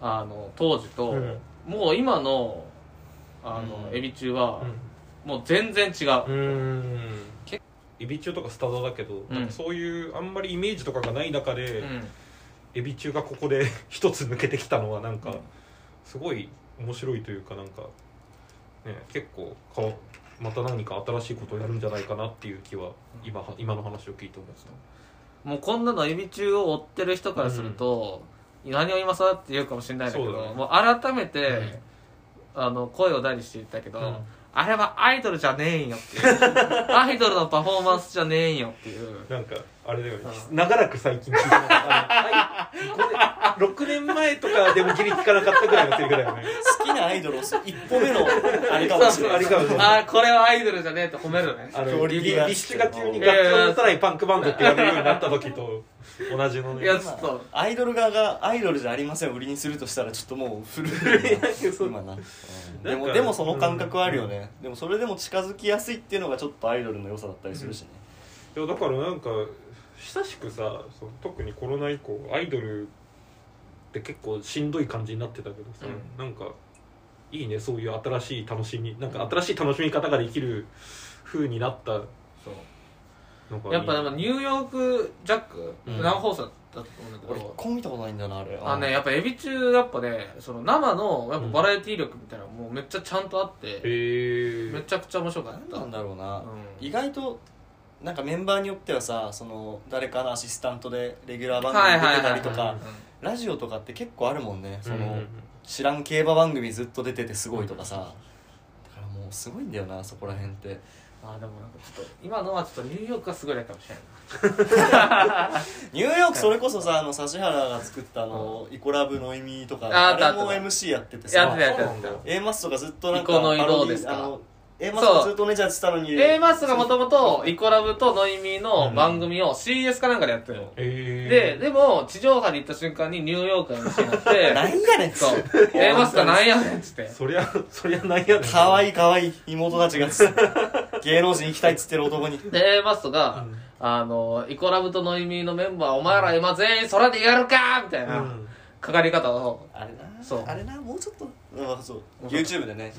[SPEAKER 3] あの当時と、
[SPEAKER 2] うん。
[SPEAKER 3] もう今のあの、
[SPEAKER 1] うん。
[SPEAKER 3] エビ中は、もう全然違う、
[SPEAKER 2] うん。うんエビ中とかスタダだけど、
[SPEAKER 3] うん。
[SPEAKER 2] なんかそういうあんまりイメージとかがない中で、
[SPEAKER 3] うん。
[SPEAKER 2] エビ中がここで 一つ抜けてきたのはなんか
[SPEAKER 3] うん。
[SPEAKER 2] すごい面白いというかなんかね結構かわまた何か新しいことをやるんじゃないかなっていう気は今は今の話を聞いて思いました。
[SPEAKER 3] もうこんなのエビ中を追ってる人からすると、何を今更って言うかもしれないんだけど
[SPEAKER 2] そうだね。
[SPEAKER 3] もう改めて、あの声を大にして言ったけど、
[SPEAKER 2] うん。
[SPEAKER 3] あれはアイドルじゃねえんよっていう。アイドルのパフォーマンスじゃねえんよっていう。
[SPEAKER 2] なんかあれだよね。
[SPEAKER 3] う
[SPEAKER 2] 長らく最近聞いてなかったあのはい。これ6年前とかでもギリ聞かなかったぐらいのセリフだよね。
[SPEAKER 1] 好きなアイドルをす一歩目のあれかもしれない。
[SPEAKER 2] あれかもしれない。
[SPEAKER 3] あーこれはアイドルじゃねえって褒めるね。
[SPEAKER 2] あの
[SPEAKER 1] クオリティが。
[SPEAKER 2] リリッシュが急に楽器を持たないパンクバンドって言われるようになった時と同じのね。
[SPEAKER 3] いやちょっと。
[SPEAKER 1] アイドル側がアイドルじゃありません。を売りにするとしたらちょっともう古い。今な、うん。で
[SPEAKER 2] なんか
[SPEAKER 1] もでもその感覚はあるよね、でもそれでも近づきやすいっていうのがちょっとアイドルの良さだったりするしね、
[SPEAKER 2] いやだからなんか久しくさその特にコロナ以降アイドルって結構しんどい感じになってたけどさ、
[SPEAKER 3] う
[SPEAKER 2] なんかいいねそういう新しい楽しみなんか新しい楽しみ方ができる風になったのがいい。
[SPEAKER 3] やっぱでもニューヨークジャック、
[SPEAKER 2] うん。
[SPEAKER 3] 生放送だったと思うんだけ
[SPEAKER 1] 俺一
[SPEAKER 3] ど
[SPEAKER 1] 個も見たことないんだよなあれ。
[SPEAKER 3] あのねやっぱエビ中やっぱねその生のやっぱバラエティー力みたいなのもうめっちゃちゃんとあって、
[SPEAKER 2] へえ
[SPEAKER 3] めちゃくちゃ面白かっ
[SPEAKER 1] 何
[SPEAKER 3] た。
[SPEAKER 1] なんだろうな、
[SPEAKER 3] うん。
[SPEAKER 1] 意外となんかメンバーによってはさその誰かのアシスタントでレギュラー番組に出てたりとかラジオとかって結構あるもんね。その、知らん競馬番組ずっと出ててすごいとかさ、だからもうすごいんだよなそこら辺って。
[SPEAKER 3] あでもなんかちょっと今のはちょっとニューヨークがすごいかもしれな。い
[SPEAKER 1] ニューヨークそれこそさあの指原が作ったあの、イコラブの意味とか
[SPEAKER 3] あ
[SPEAKER 1] あれも MC やってて
[SPEAKER 3] や
[SPEAKER 1] さ
[SPEAKER 3] ってたやって
[SPEAKER 1] A マスとかずっとなんか
[SPEAKER 3] イコの移動ですか？
[SPEAKER 1] あの A マスがずっとお姉ちゃんやってたのに。
[SPEAKER 3] A マスがもともとイコラブとノイミの番組を CS かなんかでやってるの、
[SPEAKER 2] え
[SPEAKER 3] ででも地上波に行った瞬間にニューヨークのになって
[SPEAKER 1] なんやねん
[SPEAKER 3] そう。A マスがなんやねんっつって。
[SPEAKER 2] そりゃそりゃなんやねん。
[SPEAKER 1] かわいいかわい。い妹たちが 芸能人行きたいっつってる男に。
[SPEAKER 3] で A マスが、あのイコラブとノイミのメンバーお前ら今全員空でやるかみたいな、
[SPEAKER 2] うん。
[SPEAKER 3] かかり方を。
[SPEAKER 1] あれな。
[SPEAKER 3] そう。
[SPEAKER 1] あれな。もうちょっと。う
[SPEAKER 3] 面白い
[SPEAKER 1] YouTube でね、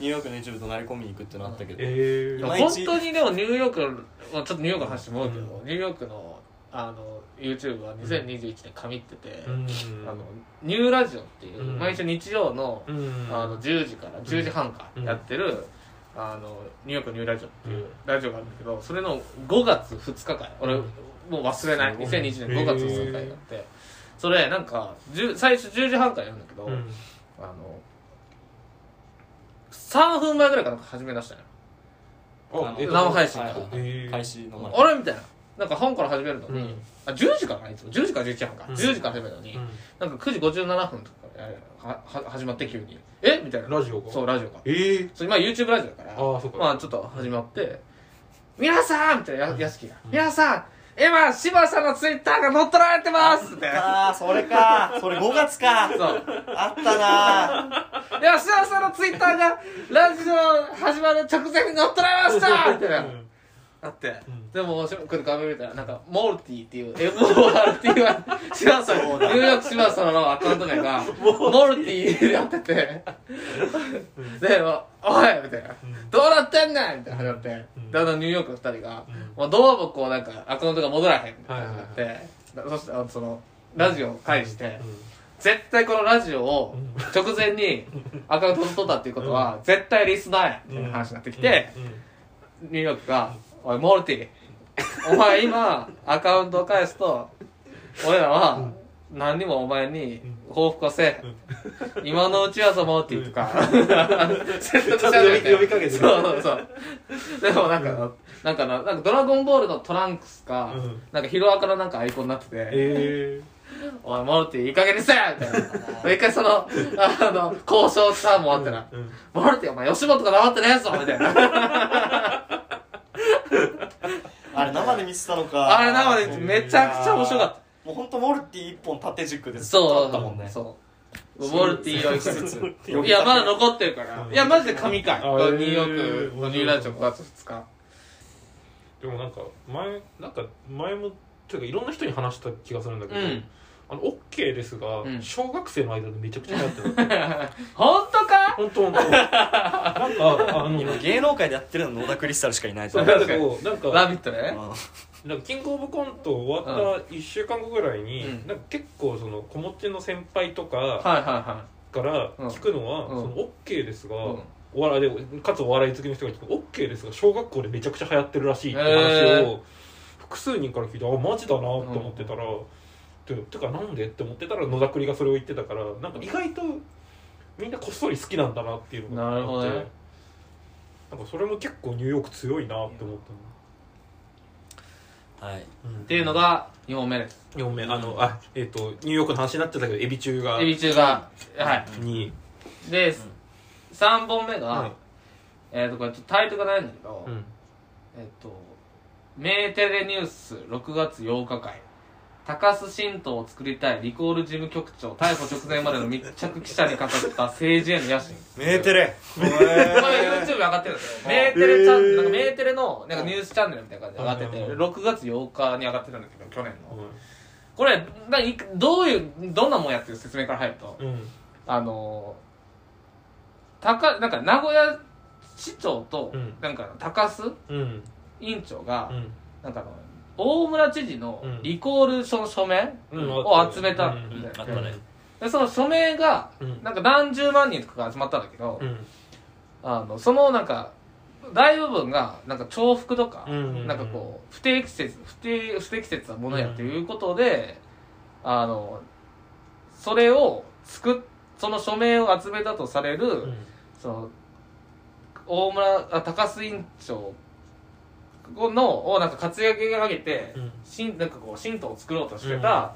[SPEAKER 1] ニューヨークの YouTube となり込みに行くってのあったけど、
[SPEAKER 2] えー。
[SPEAKER 3] 本
[SPEAKER 1] ち
[SPEAKER 3] 当にでもニューヨークの、まあ、ちょっとニューヨークの話も多いけど、ニューヨークのあの YouTube は2021年神ってて、
[SPEAKER 2] うん。
[SPEAKER 3] あのニューラジオっていう、
[SPEAKER 2] うん。
[SPEAKER 3] 毎週日曜の,、
[SPEAKER 2] うん。
[SPEAKER 3] あの10時から10時半か
[SPEAKER 2] うん。
[SPEAKER 3] やってる、あのニューヨークニューラジオっていうラジオがあるんだけどそれの5月2日間俺、
[SPEAKER 2] うん。
[SPEAKER 3] もう忘れない。
[SPEAKER 2] すごい。
[SPEAKER 3] 2020年5月2日間やって。それなんか10最初10時半からやるんだけど、
[SPEAKER 2] うん。
[SPEAKER 3] あの3分前ぐらいから始め出したのよ生配信が
[SPEAKER 1] はいはい
[SPEAKER 2] えー。
[SPEAKER 1] 開始の前。
[SPEAKER 3] あれみたいな。なんか半から始めるの。に、
[SPEAKER 2] うん。
[SPEAKER 3] あ10時からいつも。10時から11時半か、
[SPEAKER 2] うん。
[SPEAKER 3] 10時から始めるのに、
[SPEAKER 2] うん。
[SPEAKER 3] なんか9時57分とかやはは始まって急に。え？みたいな。
[SPEAKER 2] ラジオが？
[SPEAKER 3] そうラジオが。
[SPEAKER 2] ええ
[SPEAKER 3] そう今 YouTube ラジオだから。
[SPEAKER 2] ああそうか。
[SPEAKER 3] まあちょっと始まって「皆さん!」みたいなややすきが「皆さん今柴さんのツイッターが乗っ取られてます!」
[SPEAKER 1] ああそれか。それ5月か。
[SPEAKER 3] そう。
[SPEAKER 1] あったな「
[SPEAKER 3] いや柴さんのツイッターがラジオ始まる直前に乗っ取られました!」みたいなって、
[SPEAKER 2] うん
[SPEAKER 3] でもこれ画面見たらなんかモルティっていう MORT っていう島さんニューヨーク島さんのアカウント名が モルティでやってて。で「おい!」みたいな「どうなってんねん!」みたいな始まって
[SPEAKER 2] うん。
[SPEAKER 3] だんだんニューヨークの二人が
[SPEAKER 2] うん。
[SPEAKER 3] もうどうもこうなんかアカウントが戻らへんみたいなってなってそしてそのラジオを介して絶対このラジオを直前にアカウントを取ったっていうことは絶対リスナーやみたいな話になってきてニューヨークが「おいモルティ お前今アカウントを返すと俺らは何にもお前に報復はせえ。へん。今のうちはさモルティとか。説得し始めて
[SPEAKER 2] 呼びかけて
[SPEAKER 3] そうそうそう。でもなんかなんかななんかドラゴンボールのトランクスか
[SPEAKER 2] うん。
[SPEAKER 3] なんかヒロアカのなんかアイコンになってて。
[SPEAKER 2] え。
[SPEAKER 3] おい、モルティ、いい加減にせえみたいな。一回その、あの、交渉したもあってな。モルティ、お前、吉本が黙ってねえぞみたいな。
[SPEAKER 1] あれ生で見てたのか
[SPEAKER 3] あれ生でめちゃくちゃ面白かっ
[SPEAKER 1] もうほんとモルティ一本縦軸で
[SPEAKER 3] そう、
[SPEAKER 1] あったもんね
[SPEAKER 3] そう。モルティを一つずつ。
[SPEAKER 1] 呼 び
[SPEAKER 3] いや、まだ残ってるから。いや、マジで神回。ニューヨ
[SPEAKER 2] へー
[SPEAKER 3] ークのニューラジオ5月2日。
[SPEAKER 2] でもなんか前なんか前もというかいろんな人に話した気がするんだけど、
[SPEAKER 3] うん
[SPEAKER 2] あの OK ですが、
[SPEAKER 3] うん。
[SPEAKER 2] 小学生の間でめちゃくちゃ流行ってる。
[SPEAKER 3] 本当か？
[SPEAKER 2] 本当本当。なんかあの
[SPEAKER 1] 今芸能界でやってるの野田クリスタルしかいない。と
[SPEAKER 2] そう
[SPEAKER 1] 思う
[SPEAKER 2] だけどなんか
[SPEAKER 3] ラビットね。
[SPEAKER 2] なんかキングオブコント終わった1週間後ぐらいに、
[SPEAKER 3] うん。
[SPEAKER 2] なんか結構その子持ちの先輩とか
[SPEAKER 3] はいはいは
[SPEAKER 2] から聞くのは、
[SPEAKER 3] うん。
[SPEAKER 2] その OK ですが、
[SPEAKER 3] うん。
[SPEAKER 2] お笑いでかつお笑い好きの人が聞く OK ですが小学校でめちゃくちゃ流行ってるらしいって話
[SPEAKER 3] へ
[SPEAKER 2] を複数人から聞いてあマジだなと思ってたら、ててかなんでって思ってたら野田栗がそれを言ってたからなんか意外とみんなこっそり好きなんだなっていうのがあって
[SPEAKER 3] なね。
[SPEAKER 2] なんかそれも結構ニューヨーク強いなって思っ
[SPEAKER 1] はい。
[SPEAKER 2] たの、
[SPEAKER 3] っていうのが2本目です。
[SPEAKER 2] 4名あのあえっ、とニューヨークの話になってたけどエビ中が。
[SPEAKER 3] エビ中が、はい。
[SPEAKER 2] に、
[SPEAKER 3] で、3本目が、
[SPEAKER 2] はい。
[SPEAKER 3] えっ、と、これちょっとタイトルがないんだけど、
[SPEAKER 2] うん。
[SPEAKER 3] えっと、メーテレニュース6月8日会。高須新党を作りたいリコール事務局長逮捕直前までの密着記者に語った政治への野心。
[SPEAKER 1] メーテレ。
[SPEAKER 3] これ YouTube に上がってるんですよメーテレチャンネルなんかメーテレのなんかニュースチャンネルみたいな感じで上がってて
[SPEAKER 2] うん。
[SPEAKER 3] 6月8日に上がってたんだけど去年の。これないどういうどんなもんやっていう説明から入ると
[SPEAKER 2] うん。
[SPEAKER 3] あの高なんか名古屋市長と、
[SPEAKER 2] うん。
[SPEAKER 3] なんか高須
[SPEAKER 2] うん。
[SPEAKER 3] 委員長が、
[SPEAKER 2] うん。
[SPEAKER 3] なんかあの大村知事の
[SPEAKER 2] うん。
[SPEAKER 3] リコール書の署名
[SPEAKER 2] うん
[SPEAKER 3] を集めた
[SPEAKER 2] うん
[SPEAKER 3] みたいなでその署名が
[SPEAKER 2] うん。
[SPEAKER 3] なんか何十万人とかが集まったんだけど、
[SPEAKER 2] うん。
[SPEAKER 3] あのそのなんか大部分がなんか重複とか、なんかこう不適切不適不適切なものやということで、あのそれを作っその署名を集めたとされる、
[SPEAKER 2] うん。
[SPEAKER 3] その大村あ高須委員長のをなんか活躍がげて、
[SPEAKER 2] うん。
[SPEAKER 3] 新なんかこう新党を作ろうとしてた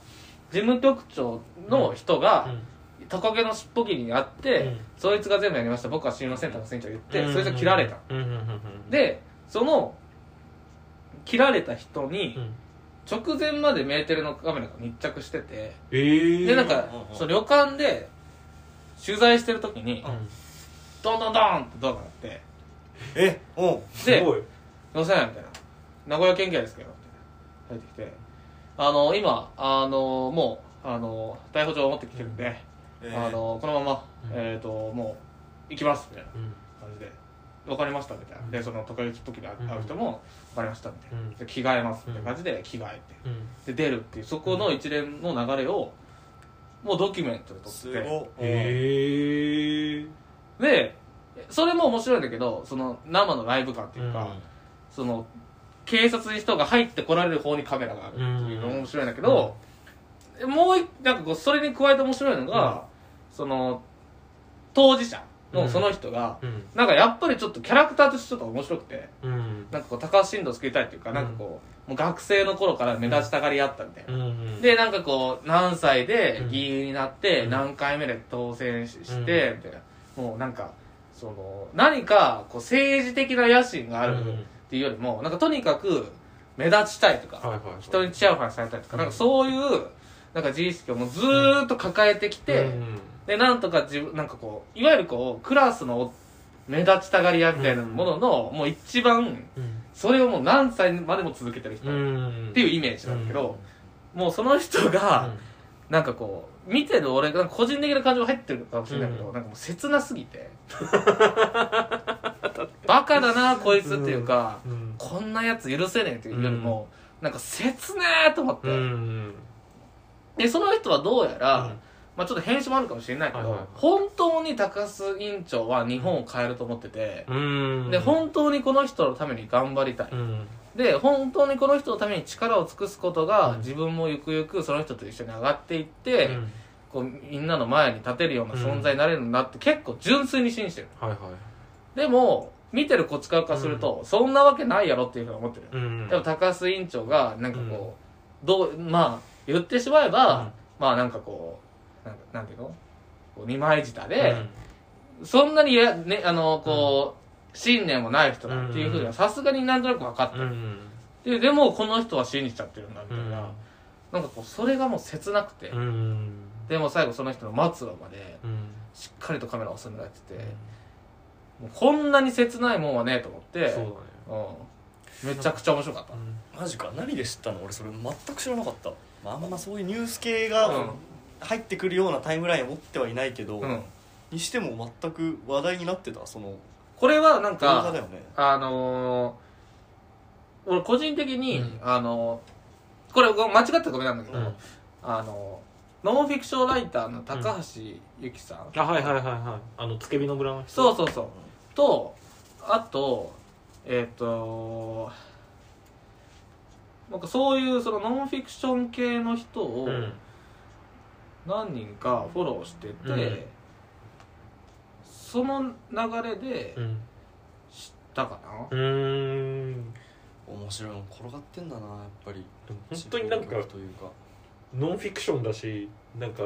[SPEAKER 3] 事務局長の人が、トカゲの尻尾切りにあって、
[SPEAKER 2] うん。
[SPEAKER 3] そいつが全部やりました。僕は知りません高須委員長言って、
[SPEAKER 2] うん。
[SPEAKER 3] そいつが切られた、
[SPEAKER 2] うん。うん。うん。うん。
[SPEAKER 3] でその切られた人に
[SPEAKER 2] うん。
[SPEAKER 3] 直前までメーテルのカメラが密着してて
[SPEAKER 2] ええ
[SPEAKER 3] でなんかその旅館で取材してる時に
[SPEAKER 2] うん。
[SPEAKER 3] ドンドンドンってドアがあって
[SPEAKER 1] えお
[SPEAKER 2] すごい「
[SPEAKER 3] すいません」みたいな「名古屋県警ですけど」みたいな入ってきて「あの今あのもうあの逮捕状を持ってきてるんで、
[SPEAKER 1] え
[SPEAKER 3] あのこのまま、
[SPEAKER 2] うん。
[SPEAKER 3] えっ、ともう行きます」みたいな
[SPEAKER 2] うん。
[SPEAKER 3] 感じで「分かりました」みたいな。でその時々時に会
[SPEAKER 2] う
[SPEAKER 3] 人も「分かりました」みたいな。
[SPEAKER 2] うん。
[SPEAKER 3] で着替えますみたいな感じで着替えて。
[SPEAKER 2] うん。
[SPEAKER 3] で出るっていうそこの一連の流れをもうドキュメントで撮って
[SPEAKER 2] へえ
[SPEAKER 3] でそれも面白いんだけどその生のライブ感っていうか、その警察に人が入ってこられる方にカメラがあるっていうのも面白いんだけど、もう一なんかこうそれに加えて面白いのが、その当事者のその人が、
[SPEAKER 2] うん。
[SPEAKER 3] なんかやっぱりちょっとキャラクターとしてちょっと面白くて
[SPEAKER 2] うん。
[SPEAKER 3] なんかこう高橋進藤を救いたいっていうか、なんかこうもう学生の頃から目立ちたがりあったみたいな。
[SPEAKER 2] うん。
[SPEAKER 3] でなんかこう何歳で議員になって
[SPEAKER 2] うん。
[SPEAKER 3] 何回目で当選しして
[SPEAKER 2] うん。
[SPEAKER 3] みたいな。もうなんかその何かこう政治的な野心があるっていうよりもなんかとにかく目立ちたいとか
[SPEAKER 2] はいはい
[SPEAKER 3] 人にチヤホヤされたいとかなんかそういうなんか自意識をもうずーっと抱えてきて
[SPEAKER 2] うん
[SPEAKER 3] でなんとか自分なんかこういわゆるこうクラスの目立ちたがり屋みたいなものの、もう一番
[SPEAKER 2] うん。
[SPEAKER 3] それをもう何歳までも続けてる人っ
[SPEAKER 2] うん。
[SPEAKER 3] ていうイメージなんだけど、もうその人が、なんかこう見てる俺が個人的な感情が入ってるかもしれないけど、
[SPEAKER 2] うん。
[SPEAKER 3] なんかもう切なすぎて バカだなこいつっていうか、
[SPEAKER 2] うん。
[SPEAKER 3] こんなやつ許せねえっていうよりも、なんか切ねえと思って、
[SPEAKER 2] うん。
[SPEAKER 3] でその人はどうやら、
[SPEAKER 2] うん。
[SPEAKER 3] まあちょっと編集もあるかもしれないけど、
[SPEAKER 2] はいはい。はい
[SPEAKER 3] 本当に高須委員長は日本を変えると思ってて、
[SPEAKER 2] うん。
[SPEAKER 3] で本当にこの人のために頑張りたい、
[SPEAKER 2] うん。
[SPEAKER 3] で本当にこの人のために力を尽くすことが、
[SPEAKER 2] うん。
[SPEAKER 3] 自分もゆくゆくその人と一緒に上がっていって、
[SPEAKER 2] うん。
[SPEAKER 3] こうみんなの前に立てるような存在になれるんだって結構純粋に信じてる。
[SPEAKER 2] はいはい。
[SPEAKER 3] でも見てるこっち側からすると、そんなわけないやろっていうふうに思ってる、
[SPEAKER 2] うん。
[SPEAKER 3] でも高須委員長がなんかこう、どうまあ言ってしまえば、
[SPEAKER 2] うん。
[SPEAKER 3] まあなんかこうなんかなんていうの？二枚舌で、そんなにや、ね、あのこう、信念もない人だっていうふうにはさすがになんとなく分かってる、
[SPEAKER 2] うん。
[SPEAKER 3] ででもこの人は信じちゃってるんだみ
[SPEAKER 2] うん
[SPEAKER 3] たいな、なんかこうそれがもう切なくて、
[SPEAKER 2] うん。
[SPEAKER 3] でも最後その人の末路まで
[SPEAKER 2] うん。
[SPEAKER 3] しっかりとカメラを収められてて、もうこんなに切ないもんはねえと思って。
[SPEAKER 2] そうだね。
[SPEAKER 3] うん、めちゃくちゃ面白かった、
[SPEAKER 1] マジか？何で知ったの？俺それ全く知らなかった、まあ、あんまそういうニュース系が
[SPEAKER 3] うん。
[SPEAKER 1] 入ってくるようなタイムラインを持ってはいないけど、
[SPEAKER 3] うん、
[SPEAKER 1] にしても全く話題になってた？その
[SPEAKER 3] これはなん
[SPEAKER 1] 動画
[SPEAKER 3] か
[SPEAKER 1] だよね。
[SPEAKER 3] あのー俺個人的に、
[SPEAKER 2] うん。
[SPEAKER 3] あのこれ間違ってごめんなんだけど、
[SPEAKER 2] うん。
[SPEAKER 3] あのノンフィクションライターの高橋由紀さん、
[SPEAKER 2] あはいはいはいはい。あのつけびの村の人
[SPEAKER 3] そうそうそうとあとえっ、となんかそういうそのノンフィクション系の人を
[SPEAKER 2] うん。
[SPEAKER 3] 何人かフォローしてて、
[SPEAKER 2] うん。
[SPEAKER 3] その流れで
[SPEAKER 2] うん。
[SPEAKER 3] 知ったかな、
[SPEAKER 2] うーん。
[SPEAKER 1] 面白いの転がってんだなやっぱり。
[SPEAKER 2] 本当になんか
[SPEAKER 1] というか。
[SPEAKER 2] ノンフィクションだしなんか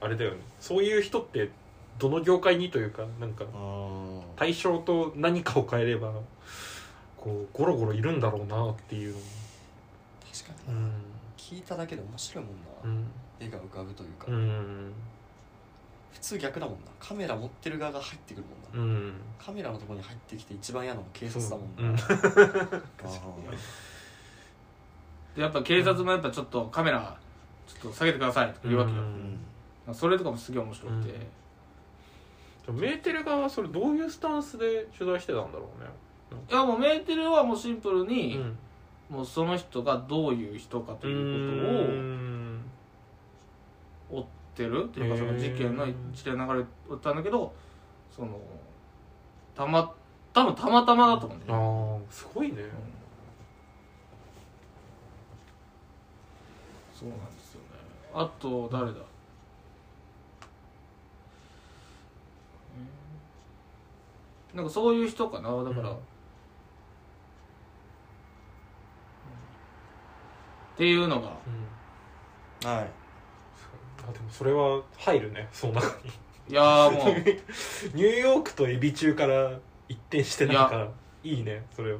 [SPEAKER 2] あれだよね。そういう人ってどの業界にというかなんか
[SPEAKER 1] うん
[SPEAKER 2] 対象と何かを変えればこうゴロゴロいるんだろうなっていうの
[SPEAKER 1] 確かにな、
[SPEAKER 2] うん。
[SPEAKER 1] 聞いただけで面白いもんな、
[SPEAKER 2] うん。
[SPEAKER 1] 絵が浮かぶというか、
[SPEAKER 2] うん。
[SPEAKER 1] 普通逆だもんな。カメラ持ってる側が入ってくるもんな、
[SPEAKER 2] うん。
[SPEAKER 1] カメラのところに入ってきて一番嫌なの警察だもん
[SPEAKER 2] うん。
[SPEAKER 1] な、
[SPEAKER 3] やっぱ警察もやっぱちょっとカメラちょっと下げてくださいとか言うわけよ、それとかもすげえ面白くて、
[SPEAKER 2] うんメーテル側はそれどういうスタンスで取材してたんだろ
[SPEAKER 3] いやもうメーテルはもうシンプル
[SPEAKER 2] うね
[SPEAKER 3] に、もうその人がどういう人かということを追ってるっていうかその事件の一連の流れだったんだけどそのたま多分たまたまだと思うんだよね、
[SPEAKER 2] ああすごいね。
[SPEAKER 3] うん。そうなんですよね。あと誰だ？なんかそういう人かな。だから、
[SPEAKER 2] うん。
[SPEAKER 3] っていうのが。
[SPEAKER 2] うん。
[SPEAKER 1] はい。
[SPEAKER 2] あでもそれは入るね。その中に。
[SPEAKER 3] いやーもう。
[SPEAKER 2] ニューヨークとエビ中から一転してなんかいいねそれは。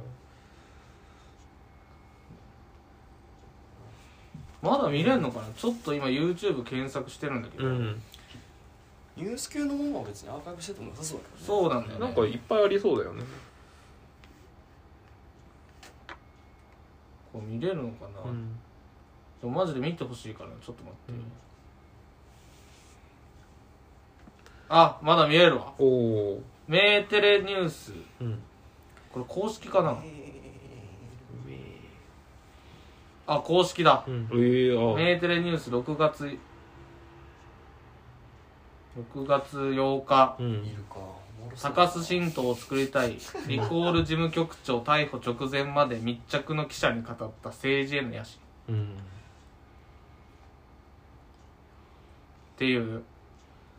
[SPEAKER 3] まだ見れんのかな。ちょっと今 YouTube 検索してるんだけど、
[SPEAKER 2] うん
[SPEAKER 1] ニュース系のものは別にアーカイブしてても良さそうだけどね。
[SPEAKER 3] そうなんだよね。
[SPEAKER 2] なんかいっぱいありそうだよね。
[SPEAKER 3] こう見れるのかな、
[SPEAKER 2] うん。
[SPEAKER 3] ちょマジで見てほしいからちょっと待って、
[SPEAKER 2] うん。
[SPEAKER 3] あまだ見えるわ。
[SPEAKER 2] おお
[SPEAKER 3] メーテレニュース。
[SPEAKER 2] うん。
[SPEAKER 3] これ公式かな？あ公式だ。
[SPEAKER 2] うん。ええあ
[SPEAKER 3] メーテレニュース6月6月8日。
[SPEAKER 2] うん。
[SPEAKER 1] いるかおもろそう
[SPEAKER 3] 高須新党を作りたい。リコール事務局長逮捕直前まで密着の記者に語った政治への野心。
[SPEAKER 2] うん
[SPEAKER 3] っていう。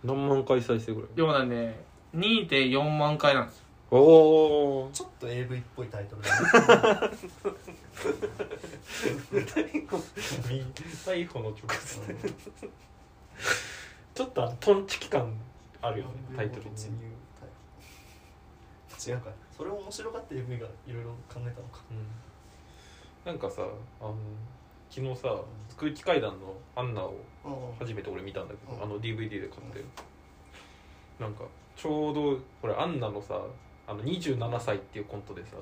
[SPEAKER 2] 何万回再生ぐらい？
[SPEAKER 3] ようなね2.4万回なんです。よ
[SPEAKER 2] おお
[SPEAKER 1] ちょっと AV っぽいタイトルだね。
[SPEAKER 2] 逮捕。の直前ちょっとあのトンチキ感あるよねタイトルに。
[SPEAKER 1] 違うかそれを面白がって AV がいろいろ考えたのか。
[SPEAKER 2] うん。なんかさあの昨日さ空気階段のアンナを初めて俺見たんだけど、
[SPEAKER 1] うん。
[SPEAKER 2] あの DVD で買って、なんかちょうどこれアンナのさあの27歳っていうコントでさ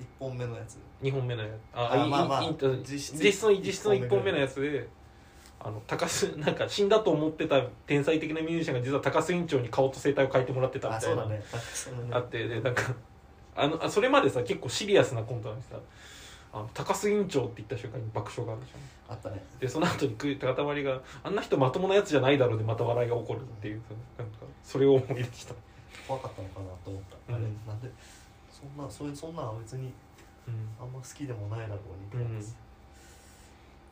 [SPEAKER 1] 一本目のやつ。
[SPEAKER 2] 2本目のやつ。
[SPEAKER 1] あ
[SPEAKER 2] い
[SPEAKER 1] まあまあ実質
[SPEAKER 2] 実質の実質の1
[SPEAKER 1] 一本目
[SPEAKER 2] 本目のやつであの高須 なんか死んだと思ってた天才的なミュージシャンが実は高須院長に顔と声帯を変えてもらってたみたいな。
[SPEAKER 1] あね。ね。
[SPEAKER 2] あってでなんかあのあそれまでさ結構シリアスなコントなのにさあの高須院長って言った瞬間に爆笑があるじゃん
[SPEAKER 1] あったね。
[SPEAKER 2] でその後にく高たまりが「あんな人まともなやつじゃないだろ」うでまた笑いが起こるっていうなんかそれを思い出した、
[SPEAKER 1] 怖かったのかなと思った。あれ
[SPEAKER 2] うん
[SPEAKER 1] なんでそんなそういうそんなんは別に
[SPEAKER 2] うん。
[SPEAKER 1] あんま好きでもないだろうにってやつ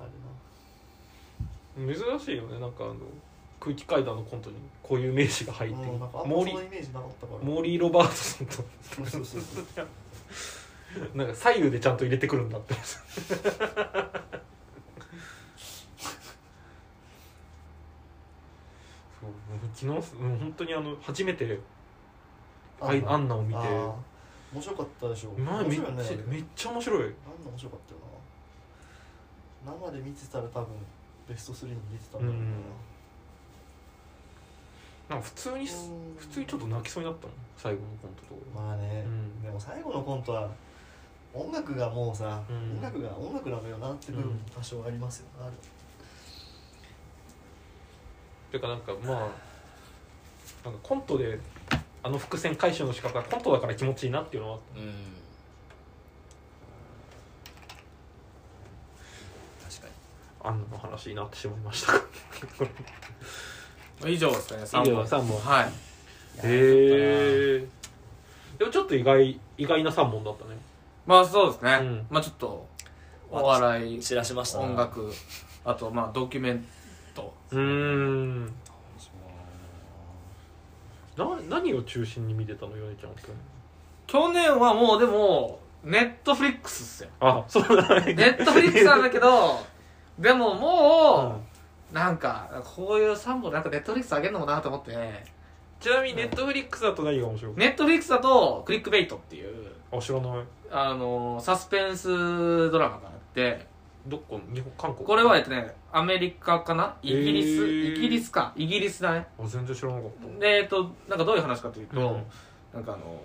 [SPEAKER 1] あれな
[SPEAKER 2] 珍しいよねなんかあの空気階段のコントにこういう名詞が入って。
[SPEAKER 1] うんなんかあんま
[SPEAKER 2] モーリー
[SPEAKER 1] そのイメージなかったから。
[SPEAKER 2] モーリー・ロバートソンと。
[SPEAKER 1] そうそうそうそう。
[SPEAKER 2] なんか左右でちゃんと入れてくるんだって。そう昨日うん本当にあの初めてあいアンナを見て。
[SPEAKER 1] あー。面白かったでしょ。
[SPEAKER 2] まあめっちゃ
[SPEAKER 1] 面白いよね。あれ
[SPEAKER 2] めっちゃ面白い。
[SPEAKER 1] あんな面白かったよな。生で見てたら多分ベスト3に入れてたんだろうな。
[SPEAKER 2] なんか普通にす普通にちょっと泣きそうになったもん最後のコントとか。
[SPEAKER 1] まあね、
[SPEAKER 2] うん。
[SPEAKER 1] でも最後のコントは音楽がもうさ、
[SPEAKER 2] うん。
[SPEAKER 1] 音楽が音楽なのよなって部分
[SPEAKER 2] うん。
[SPEAKER 1] 多少ありますよ、ある。
[SPEAKER 2] ていうかなんかまあなんかコントであの伏線回収の仕方がコントだから気持ちいいなっていうのはあっ
[SPEAKER 1] うん確かに
[SPEAKER 2] たアンナの話になってしまいました。
[SPEAKER 3] 以上ですね
[SPEAKER 2] 以上三問
[SPEAKER 3] はい。
[SPEAKER 2] へえでもちょっと意外意外な3問だったね。
[SPEAKER 3] まあそうですね、
[SPEAKER 2] うん。
[SPEAKER 3] まあちょっとお笑い
[SPEAKER 1] 散らしましたな。
[SPEAKER 3] 音楽あとまあドキュメント。
[SPEAKER 2] うーん。な何を中心に見てたのヨネちゃん
[SPEAKER 3] 去年はもうでもネットフリックスっすよ。
[SPEAKER 2] あそうだ。ね
[SPEAKER 3] Netflix なんだけど でももう、なんかこういう3本なんか Netflix あげるのもなと思って。
[SPEAKER 2] ちなみに Netflix だと何が面白い？
[SPEAKER 3] Netflix だとクリックベイトっていう
[SPEAKER 2] あ知らない。
[SPEAKER 3] あのサスペンスドラマがあって。
[SPEAKER 2] どこ日本韓国？
[SPEAKER 3] これはえっとねアメリカかな？イギリス、
[SPEAKER 2] へー。
[SPEAKER 3] イギリスか。イギリスだね。
[SPEAKER 2] あ全然知らなかった。
[SPEAKER 3] でえっとなんかどういう話かというと、
[SPEAKER 2] うん。
[SPEAKER 3] なんかあの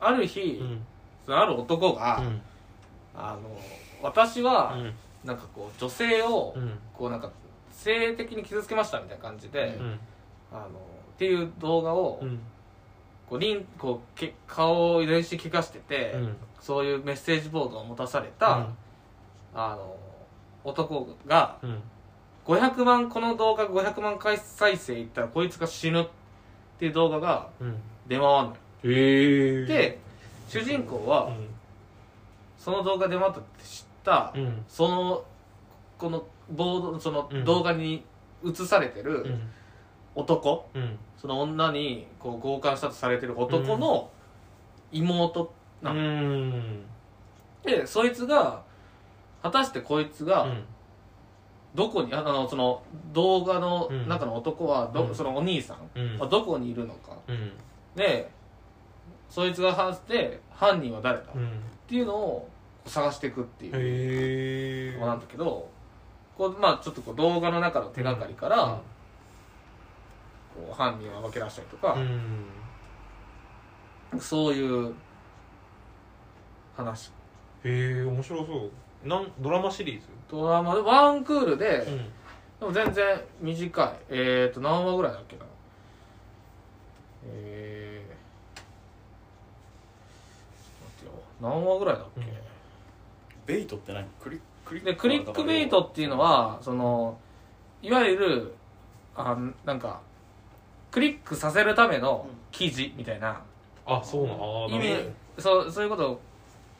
[SPEAKER 3] ある日、
[SPEAKER 2] うん。
[SPEAKER 3] ある男が、
[SPEAKER 2] うん。
[SPEAKER 3] あの私は、
[SPEAKER 2] うん
[SPEAKER 3] なんかこう女性を、
[SPEAKER 2] うん。
[SPEAKER 3] こうなんか性的に傷つけましたみたいな感じで、
[SPEAKER 2] うん。
[SPEAKER 3] あのっていう動画を、
[SPEAKER 2] うん
[SPEAKER 3] こうリンこうけ顔を練習聞かしてて、
[SPEAKER 2] うん。
[SPEAKER 3] そういうメッセージボードを持たされた、あの男が
[SPEAKER 2] うん。
[SPEAKER 3] 500万この動画500万回再生いったらこいつが死ぬっていう動画が
[SPEAKER 2] うん。
[SPEAKER 3] 出回るのよ。
[SPEAKER 2] へえ
[SPEAKER 3] で主人公は、その動画出回ったって知った、
[SPEAKER 2] うんうん。
[SPEAKER 3] そのこのボードその
[SPEAKER 2] うん。
[SPEAKER 3] 動画に映されてる
[SPEAKER 2] うん。
[SPEAKER 3] 男、
[SPEAKER 2] うん。
[SPEAKER 3] その女にこう強姦したとされてる男の妹な
[SPEAKER 2] う
[SPEAKER 3] の、
[SPEAKER 2] ん。
[SPEAKER 3] でそいつが果たしてこいつが
[SPEAKER 2] うん。
[SPEAKER 3] どこにあのその動画の
[SPEAKER 2] うん。
[SPEAKER 3] 中の男はど、
[SPEAKER 2] うん。
[SPEAKER 3] そのお兄さん
[SPEAKER 2] うん。
[SPEAKER 3] はどこにいるのか。
[SPEAKER 2] うん。
[SPEAKER 3] でそいつが話して犯人は誰だ、っ
[SPEAKER 2] うん。
[SPEAKER 3] ていうのを探していくっていう
[SPEAKER 2] へえ
[SPEAKER 3] のなんだけどこうまあちょっとこう動画の中の手がかりから、こう犯人を暴け出したりとか
[SPEAKER 2] う、ん。
[SPEAKER 3] そういう話。
[SPEAKER 2] へえ面白そう。なんドラマシリーズ？
[SPEAKER 3] ドラマでワンクールで、
[SPEAKER 2] うん。
[SPEAKER 3] でも全然短い。えっ、ー、と何話ぐらいだっけな。えー、ちょっと待ってよ。何話ぐらいだっけ、
[SPEAKER 1] ベイトって何？クリクリ
[SPEAKER 3] でクリックベイトっていうのはそのいわゆるあなんかクリックさせるための記事みたいな。
[SPEAKER 2] あそうなのあー
[SPEAKER 3] 意味
[SPEAKER 2] なる
[SPEAKER 3] そうそういうことを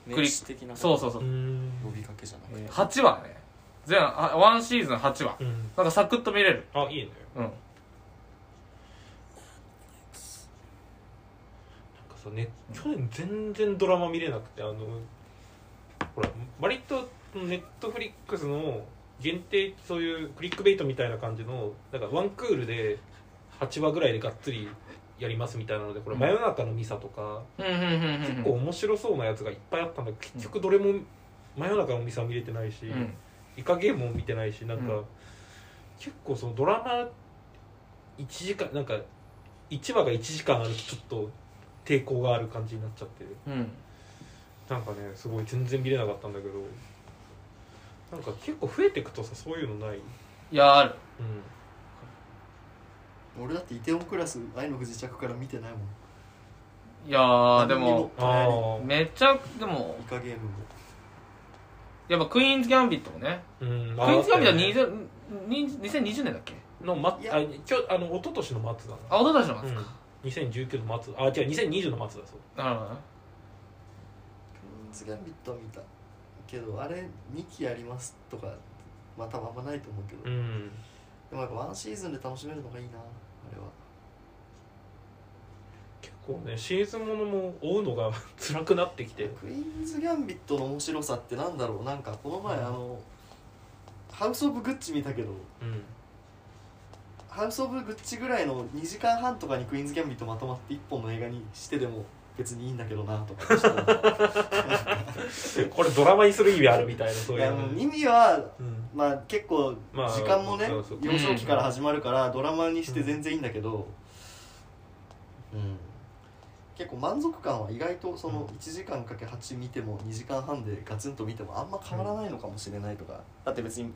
[SPEAKER 1] 名詞的な
[SPEAKER 3] そうそうそう。
[SPEAKER 2] うん。
[SPEAKER 1] 呼びかけじゃなくて。
[SPEAKER 3] えー8話ね。全あワンシーズン8話。
[SPEAKER 2] うん。
[SPEAKER 3] なんかサクッと見れる。
[SPEAKER 2] あいいね。
[SPEAKER 3] うん。
[SPEAKER 2] なんかさね去年全然ドラマ見れなくてあのほら割とネットフリックスの限定そういうクリックベイトみたいな感じのなんかワンクールで8話ぐらいでがっつりやりますみたいなのでこれ
[SPEAKER 3] うん。
[SPEAKER 2] 真夜中のミサとか、結構面白そうなやつがいっぱいあったんだけど結局どれも真夜中のミサ見れてないし、
[SPEAKER 3] うん。
[SPEAKER 2] イカゲームも見てないしなんか、
[SPEAKER 3] うん。
[SPEAKER 2] 結構そのドラマ1時間なんか1話が1時間あるとちょっと抵抗がある感じになっちゃって
[SPEAKER 3] うん
[SPEAKER 2] なんかねすごい全然見れなかったんだけどなんか結構増えていくとさそういうのない？
[SPEAKER 3] いやある。
[SPEAKER 2] うん。
[SPEAKER 1] 俺だってイテオンクラス愛の不時着から見てないもん。
[SPEAKER 3] いやーでも
[SPEAKER 2] ああ
[SPEAKER 3] めっちゃでも
[SPEAKER 1] イカゲームも。
[SPEAKER 3] やっぱクイーンズ・ギャンビットもね。
[SPEAKER 2] うん
[SPEAKER 3] クイーンズ・ギャンビットは
[SPEAKER 2] あ
[SPEAKER 3] 20 2020年だっけ？
[SPEAKER 2] のま
[SPEAKER 1] いや。
[SPEAKER 2] あ今日あの一昨年の末だ
[SPEAKER 3] あおととしの
[SPEAKER 2] な
[SPEAKER 3] 末か、
[SPEAKER 2] うん、2019の末。あ違う2020の末だそう。
[SPEAKER 3] なるほどね
[SPEAKER 1] ズ・ギャンビットは見たけどあれ2期やりますとかまあ多分あんまないと思うけど、で
[SPEAKER 2] うん。
[SPEAKER 1] もやっぱワンシーズンで楽しめるのがいいなあれは。
[SPEAKER 2] 結構ねシーズンものも追うのが 辛くなってきて。
[SPEAKER 1] クイーンズ・ギャンビットの面白さってなんだろう？なんかこの前あのハウス・オブ・グッチ見たけど。
[SPEAKER 2] うん。
[SPEAKER 1] ハウス・オブ・グッチぐらいの2時間半とかにクイーンズ・ギャンビットまとまって1本の映画にしてでも別にいいんだけどなとか。
[SPEAKER 2] これドラマにする意味あるみたいなそういう。の
[SPEAKER 1] いやもう意味は
[SPEAKER 2] うん。
[SPEAKER 1] まあ結構
[SPEAKER 2] まあ
[SPEAKER 1] 時間もね
[SPEAKER 2] そうそう。
[SPEAKER 1] 幼少期から始まるからドラマにして全然いいんだけど、うん、結構満足感は意外とその1時間かけ8見ても2時間半でガツンと見てもあんま変わらないのかもしれないとか。だって別に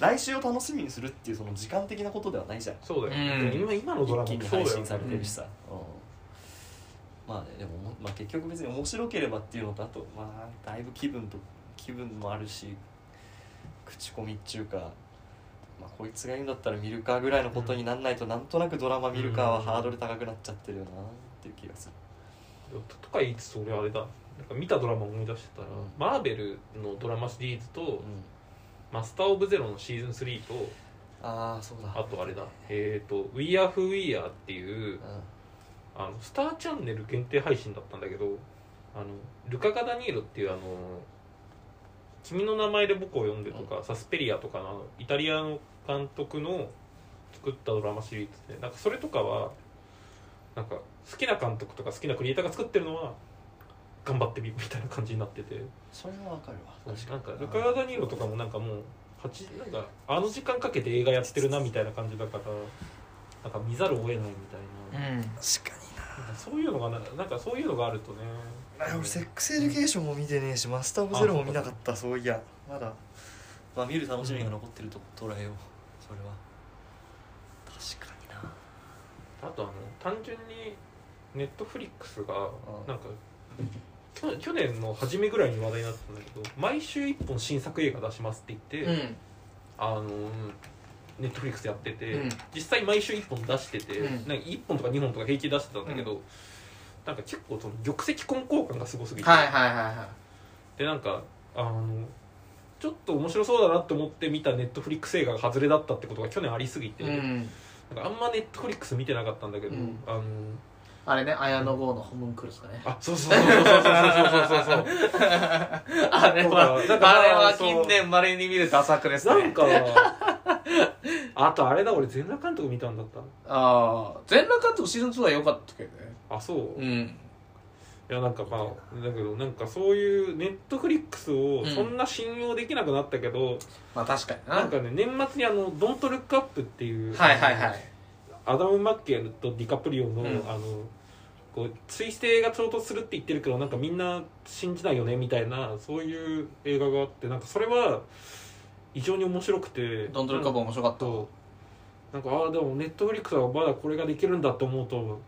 [SPEAKER 1] 来週を楽しみにするっていうその時間的なことではないじゃん。
[SPEAKER 2] そうだよ、
[SPEAKER 3] うん。
[SPEAKER 2] 今今のドラマ
[SPEAKER 1] 一気に配
[SPEAKER 2] もそうだよ
[SPEAKER 1] 信されてるしさ、うんまあねでも、まあ、結局別に面白ければっていうのとあとまあだいぶ気分と気分もあるし口コミっちゅうか、まあ、こいつが言うんだったら見るかぐらいのことになんないと、なんとなくドラマ見るかは
[SPEAKER 2] うん。
[SPEAKER 1] ハードル高くなっちゃってるよなっていう気がする。
[SPEAKER 2] ととか言いつつ俺あれだ。なんか見たドラマ思い出してたら、
[SPEAKER 1] うん。
[SPEAKER 2] マーベルのドラマシリーズと、
[SPEAKER 1] うん。
[SPEAKER 2] マスター・オブ・ゼロのシーズン3と
[SPEAKER 1] ああそうだ。
[SPEAKER 2] あとあれだ。えっ、と「We Are Who We Are」っていう
[SPEAKER 1] う
[SPEAKER 2] あのスターチャンネル限定配信だったんだけどあのルカ・ガダニーロっていうあの「君の名前で僕を呼んで」とか、サスペリアとかのあのイタリアの監督の作ったドラマシリーズでなんかそれとかはなんか好きな監督とか好きなクリエイターが作ってるのは頑張ってみみたいな感じになってて。
[SPEAKER 1] それはわかるわ。
[SPEAKER 2] なんかルカ・ガダニーロとかもなんかもう8なんかあの時間かけて映画やってるなみたいな感じだからなんか見ざるを得ないみたいな。
[SPEAKER 3] うん。
[SPEAKER 1] 確かに
[SPEAKER 2] そういうのがななんかそういうのがあるとね。
[SPEAKER 1] な俺セックスエデュケーションも見てねえしマスター・オブ・ゼロも見なかったそういやまだ。まあ見る楽しみが残ってると捉えようそれは。確かにな。
[SPEAKER 2] あとあの単純に Netflix が
[SPEAKER 1] ん。
[SPEAKER 2] なんか去去年の初めぐらいに話題になったんだけど毎週1本新作映画出しますって言って、
[SPEAKER 3] うん。
[SPEAKER 2] あのネットフリックスやってて、
[SPEAKER 3] うん。
[SPEAKER 2] 実際毎週1本出してて、
[SPEAKER 3] うん。
[SPEAKER 2] なんか1本とか2本とか平気で出してたんだけど、なんか結構その玉石混交感がすごすぎて、
[SPEAKER 3] はいはいはいは
[SPEAKER 2] でなんかあのちょっと面白そうだなって思って見たネットフリックス映画が外れだったってことが去年ありすぎて、
[SPEAKER 3] いうん。
[SPEAKER 2] なんかあんまネットフリックス見てなかったんだけど、
[SPEAKER 3] うん。
[SPEAKER 2] あの
[SPEAKER 3] あれね綾野剛のホムンクルスかね。
[SPEAKER 2] あそうそうそうそうそうそうそうそう
[SPEAKER 3] あれはあれは近年まれに見るダ作ですね
[SPEAKER 2] なんかあとあれだ俺全裸監督見たんだった
[SPEAKER 3] ああ全裸監督シーズン2は良かったけどね。
[SPEAKER 2] あそう、い
[SPEAKER 3] うん。
[SPEAKER 2] やなんかまあだけどなんかそういうネットフリックスをそんな信用できなくなったけど、
[SPEAKER 3] まあ確かにな。
[SPEAKER 2] なんかね年末にあの「ドントルックアップっていう
[SPEAKER 3] はいはいはい。
[SPEAKER 2] アダム・マッケルとディカプリオの,、
[SPEAKER 3] うん。
[SPEAKER 2] あのこう追星が衝突するって言ってるけどなんかみんな信じないよねみたいなそういう映画があってなんかそれは異常に面白くて。
[SPEAKER 3] ドントルカブ面白かった。
[SPEAKER 2] となんかああでもネットフリックスはまだこれができるんだって思うと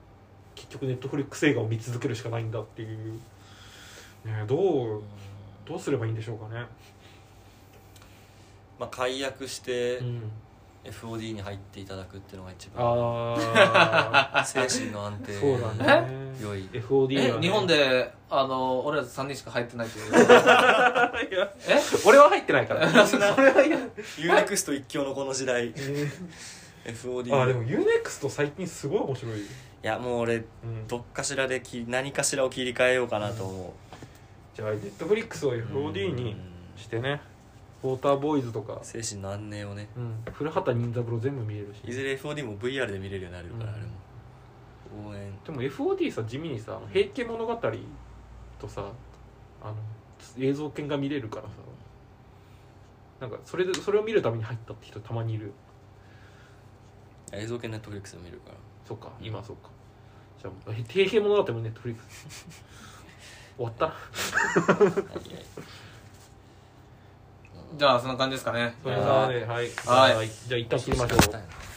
[SPEAKER 2] 結局ネットフリックス映画を見続けるしかないんだっていう、ね、どうどうすればいいんでしょうかね、
[SPEAKER 1] まあ解約して
[SPEAKER 2] うん、
[SPEAKER 1] FOD に入っていただくっていうのが一番
[SPEAKER 2] あ
[SPEAKER 1] 精神の安定。
[SPEAKER 2] あそうだね。
[SPEAKER 1] 良い。
[SPEAKER 2] FOD は、ね、
[SPEAKER 3] え日本であの俺ら3人しか入ってないという。
[SPEAKER 2] いや。
[SPEAKER 3] え？
[SPEAKER 2] 俺は入ってないから。
[SPEAKER 1] そ
[SPEAKER 2] は嫌
[SPEAKER 1] UNEXT 一強のこの時代。FOD
[SPEAKER 2] あでも UNEXT 最近すごい面白い、
[SPEAKER 1] いやもう俺
[SPEAKER 2] うん、
[SPEAKER 1] どっかしらでき何かしらを切り替えようかなと思
[SPEAKER 2] じゃあネットフリックスを
[SPEAKER 1] う
[SPEAKER 2] FOD に
[SPEAKER 1] うん
[SPEAKER 2] してねウォーターボーイズとか、
[SPEAKER 1] 精神の安寧をね。
[SPEAKER 2] うん、古畑任三郎全部見れるし。
[SPEAKER 1] いずれ FOD も VR で見れるようになるから、
[SPEAKER 2] うん。
[SPEAKER 1] あれも。応援。
[SPEAKER 2] でも FOD さ地味にさ「平家物語」とさあの映像犬が見れるからさ。なんかそれでそれを見るために入ったって人たまにいる。
[SPEAKER 1] 映像系ネットフリックスで見るから。
[SPEAKER 2] そっか今そっか。じゃあ平家物語もネットフリックス。終わった。
[SPEAKER 1] はいはい
[SPEAKER 3] じゃあそんな感じですかね。
[SPEAKER 2] それではねはい。
[SPEAKER 3] はい。
[SPEAKER 2] じゃあ一旦切りましょう